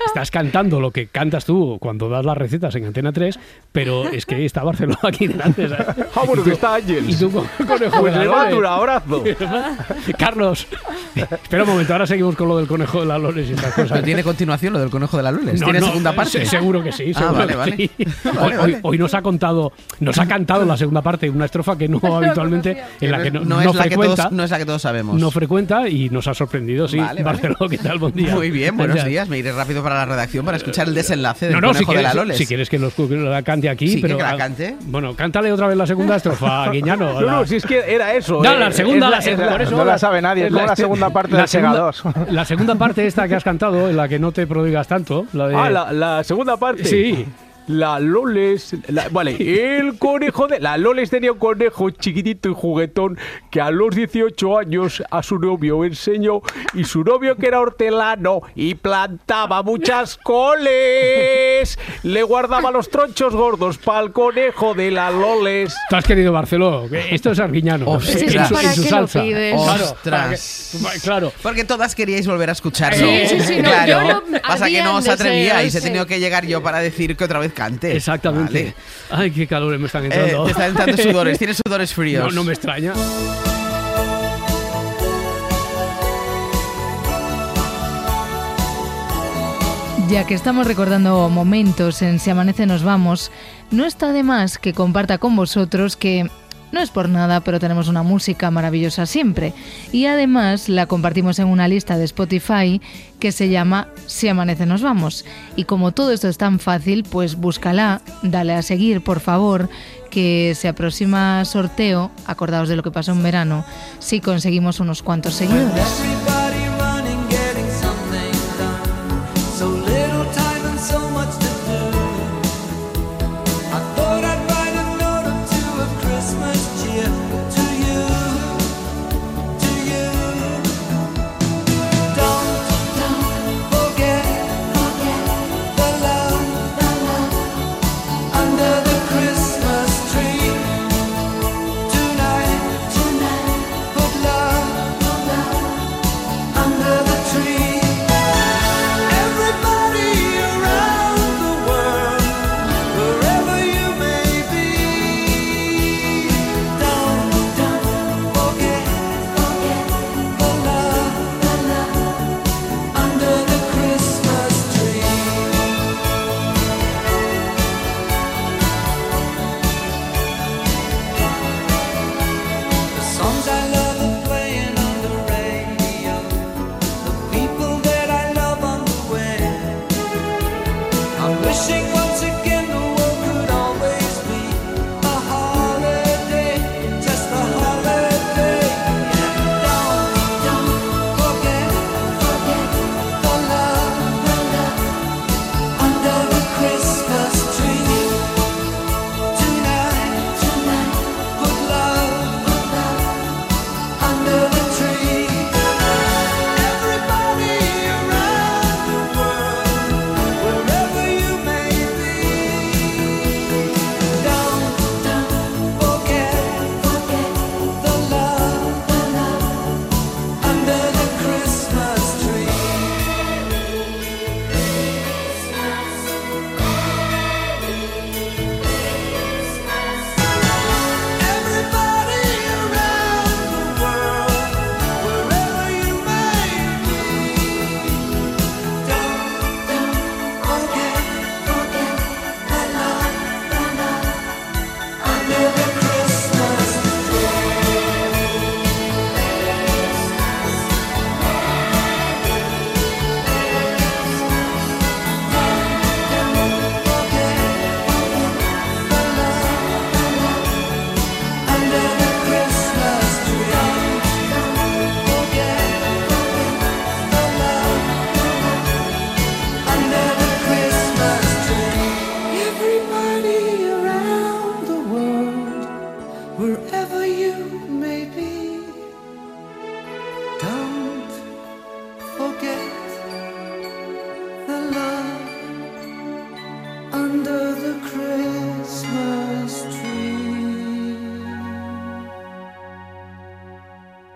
estás cantando lo que cantas tú cuando das las recetas en Antena 3, pero es que está Barcelona aquí delante. ¿sabes? Ah, bueno, Y está Ángels. Y tú, con- conejo Pues de la le abrazo. Carlos, espera un momento, ahora seguimos con lo del conejo de la Loles y estas cosas. ¿Pero tiene continuación lo del conejo de la Loles? No, ¿Tiene no, segunda parte? se- Seguro que sí. Ah, vale, que vale. sí. Vale, Hoy, vale. hoy- hoy nos ha contado, nos ha cantado la segunda parte, una estrofa que no habitualmente, en la que no, no, no es la que frecuenta. todos, no es la que todos sabemos. No frecuenta y nos ha sorprendido, sí. Vale, vale. Barcelona, ¿qué tal? Buen día. Muy bien, buenos días. Me iré rápido para la redacción para escuchar el desenlace del No, no, conejo si de quieres, la Loles. si quieres que que la cante aquí, Sí, pero que la cante. Bueno, cántale otra vez la segunda estrofa, Guiñano. No, la- no, si es que era eso. No, eh, la segunda, es la es segunda, por eso no la sabe nadie, es como la este- segunda parte la del Sega segunda, 2. la segunda parte esta que has cantado, en la que no te prodigas tanto, la de... Ah, la, la segunda parte. Sí. La Loles. la- vale, el conejo de. La Loles tenía un conejo chiquitito y juguetón que a los 18 años a su novio enseñó. Y su novio, que era hortelano y plantaba muchas coles, le guardaba los tronchos gordos para el conejo de la Loles. Tú has querido Barceló, esto es Arguiñano. Ostras. en su, ¿Para en su salsa. Claro, Ostras. que- claro. Porque todas queríais volver a escucharlo. Sí, sí, sí, no, claro. yo no- Pasa que no os atrevíais. He tenido que llegar yo para decir que otra vez Exactamente. Vale. Ay, qué calores me están Eh, entrando. te están entrando sudores. Tienes sudores fríos. No, no me extraña. Ya que estamos recordando momentos en Si Amanece Nos Vamos, no está de más que comparta con vosotros que no es por nada, pero tenemos una música maravillosa siempre. Y además la compartimos en una lista de Spotify que se llama Si Amanece Nos Vamos. Y como todo esto es tan fácil, pues búscala, dale a seguir, por favor, que se aproxima sorteo, acordaos de lo que pasó en verano, si conseguimos unos cuantos seguidores.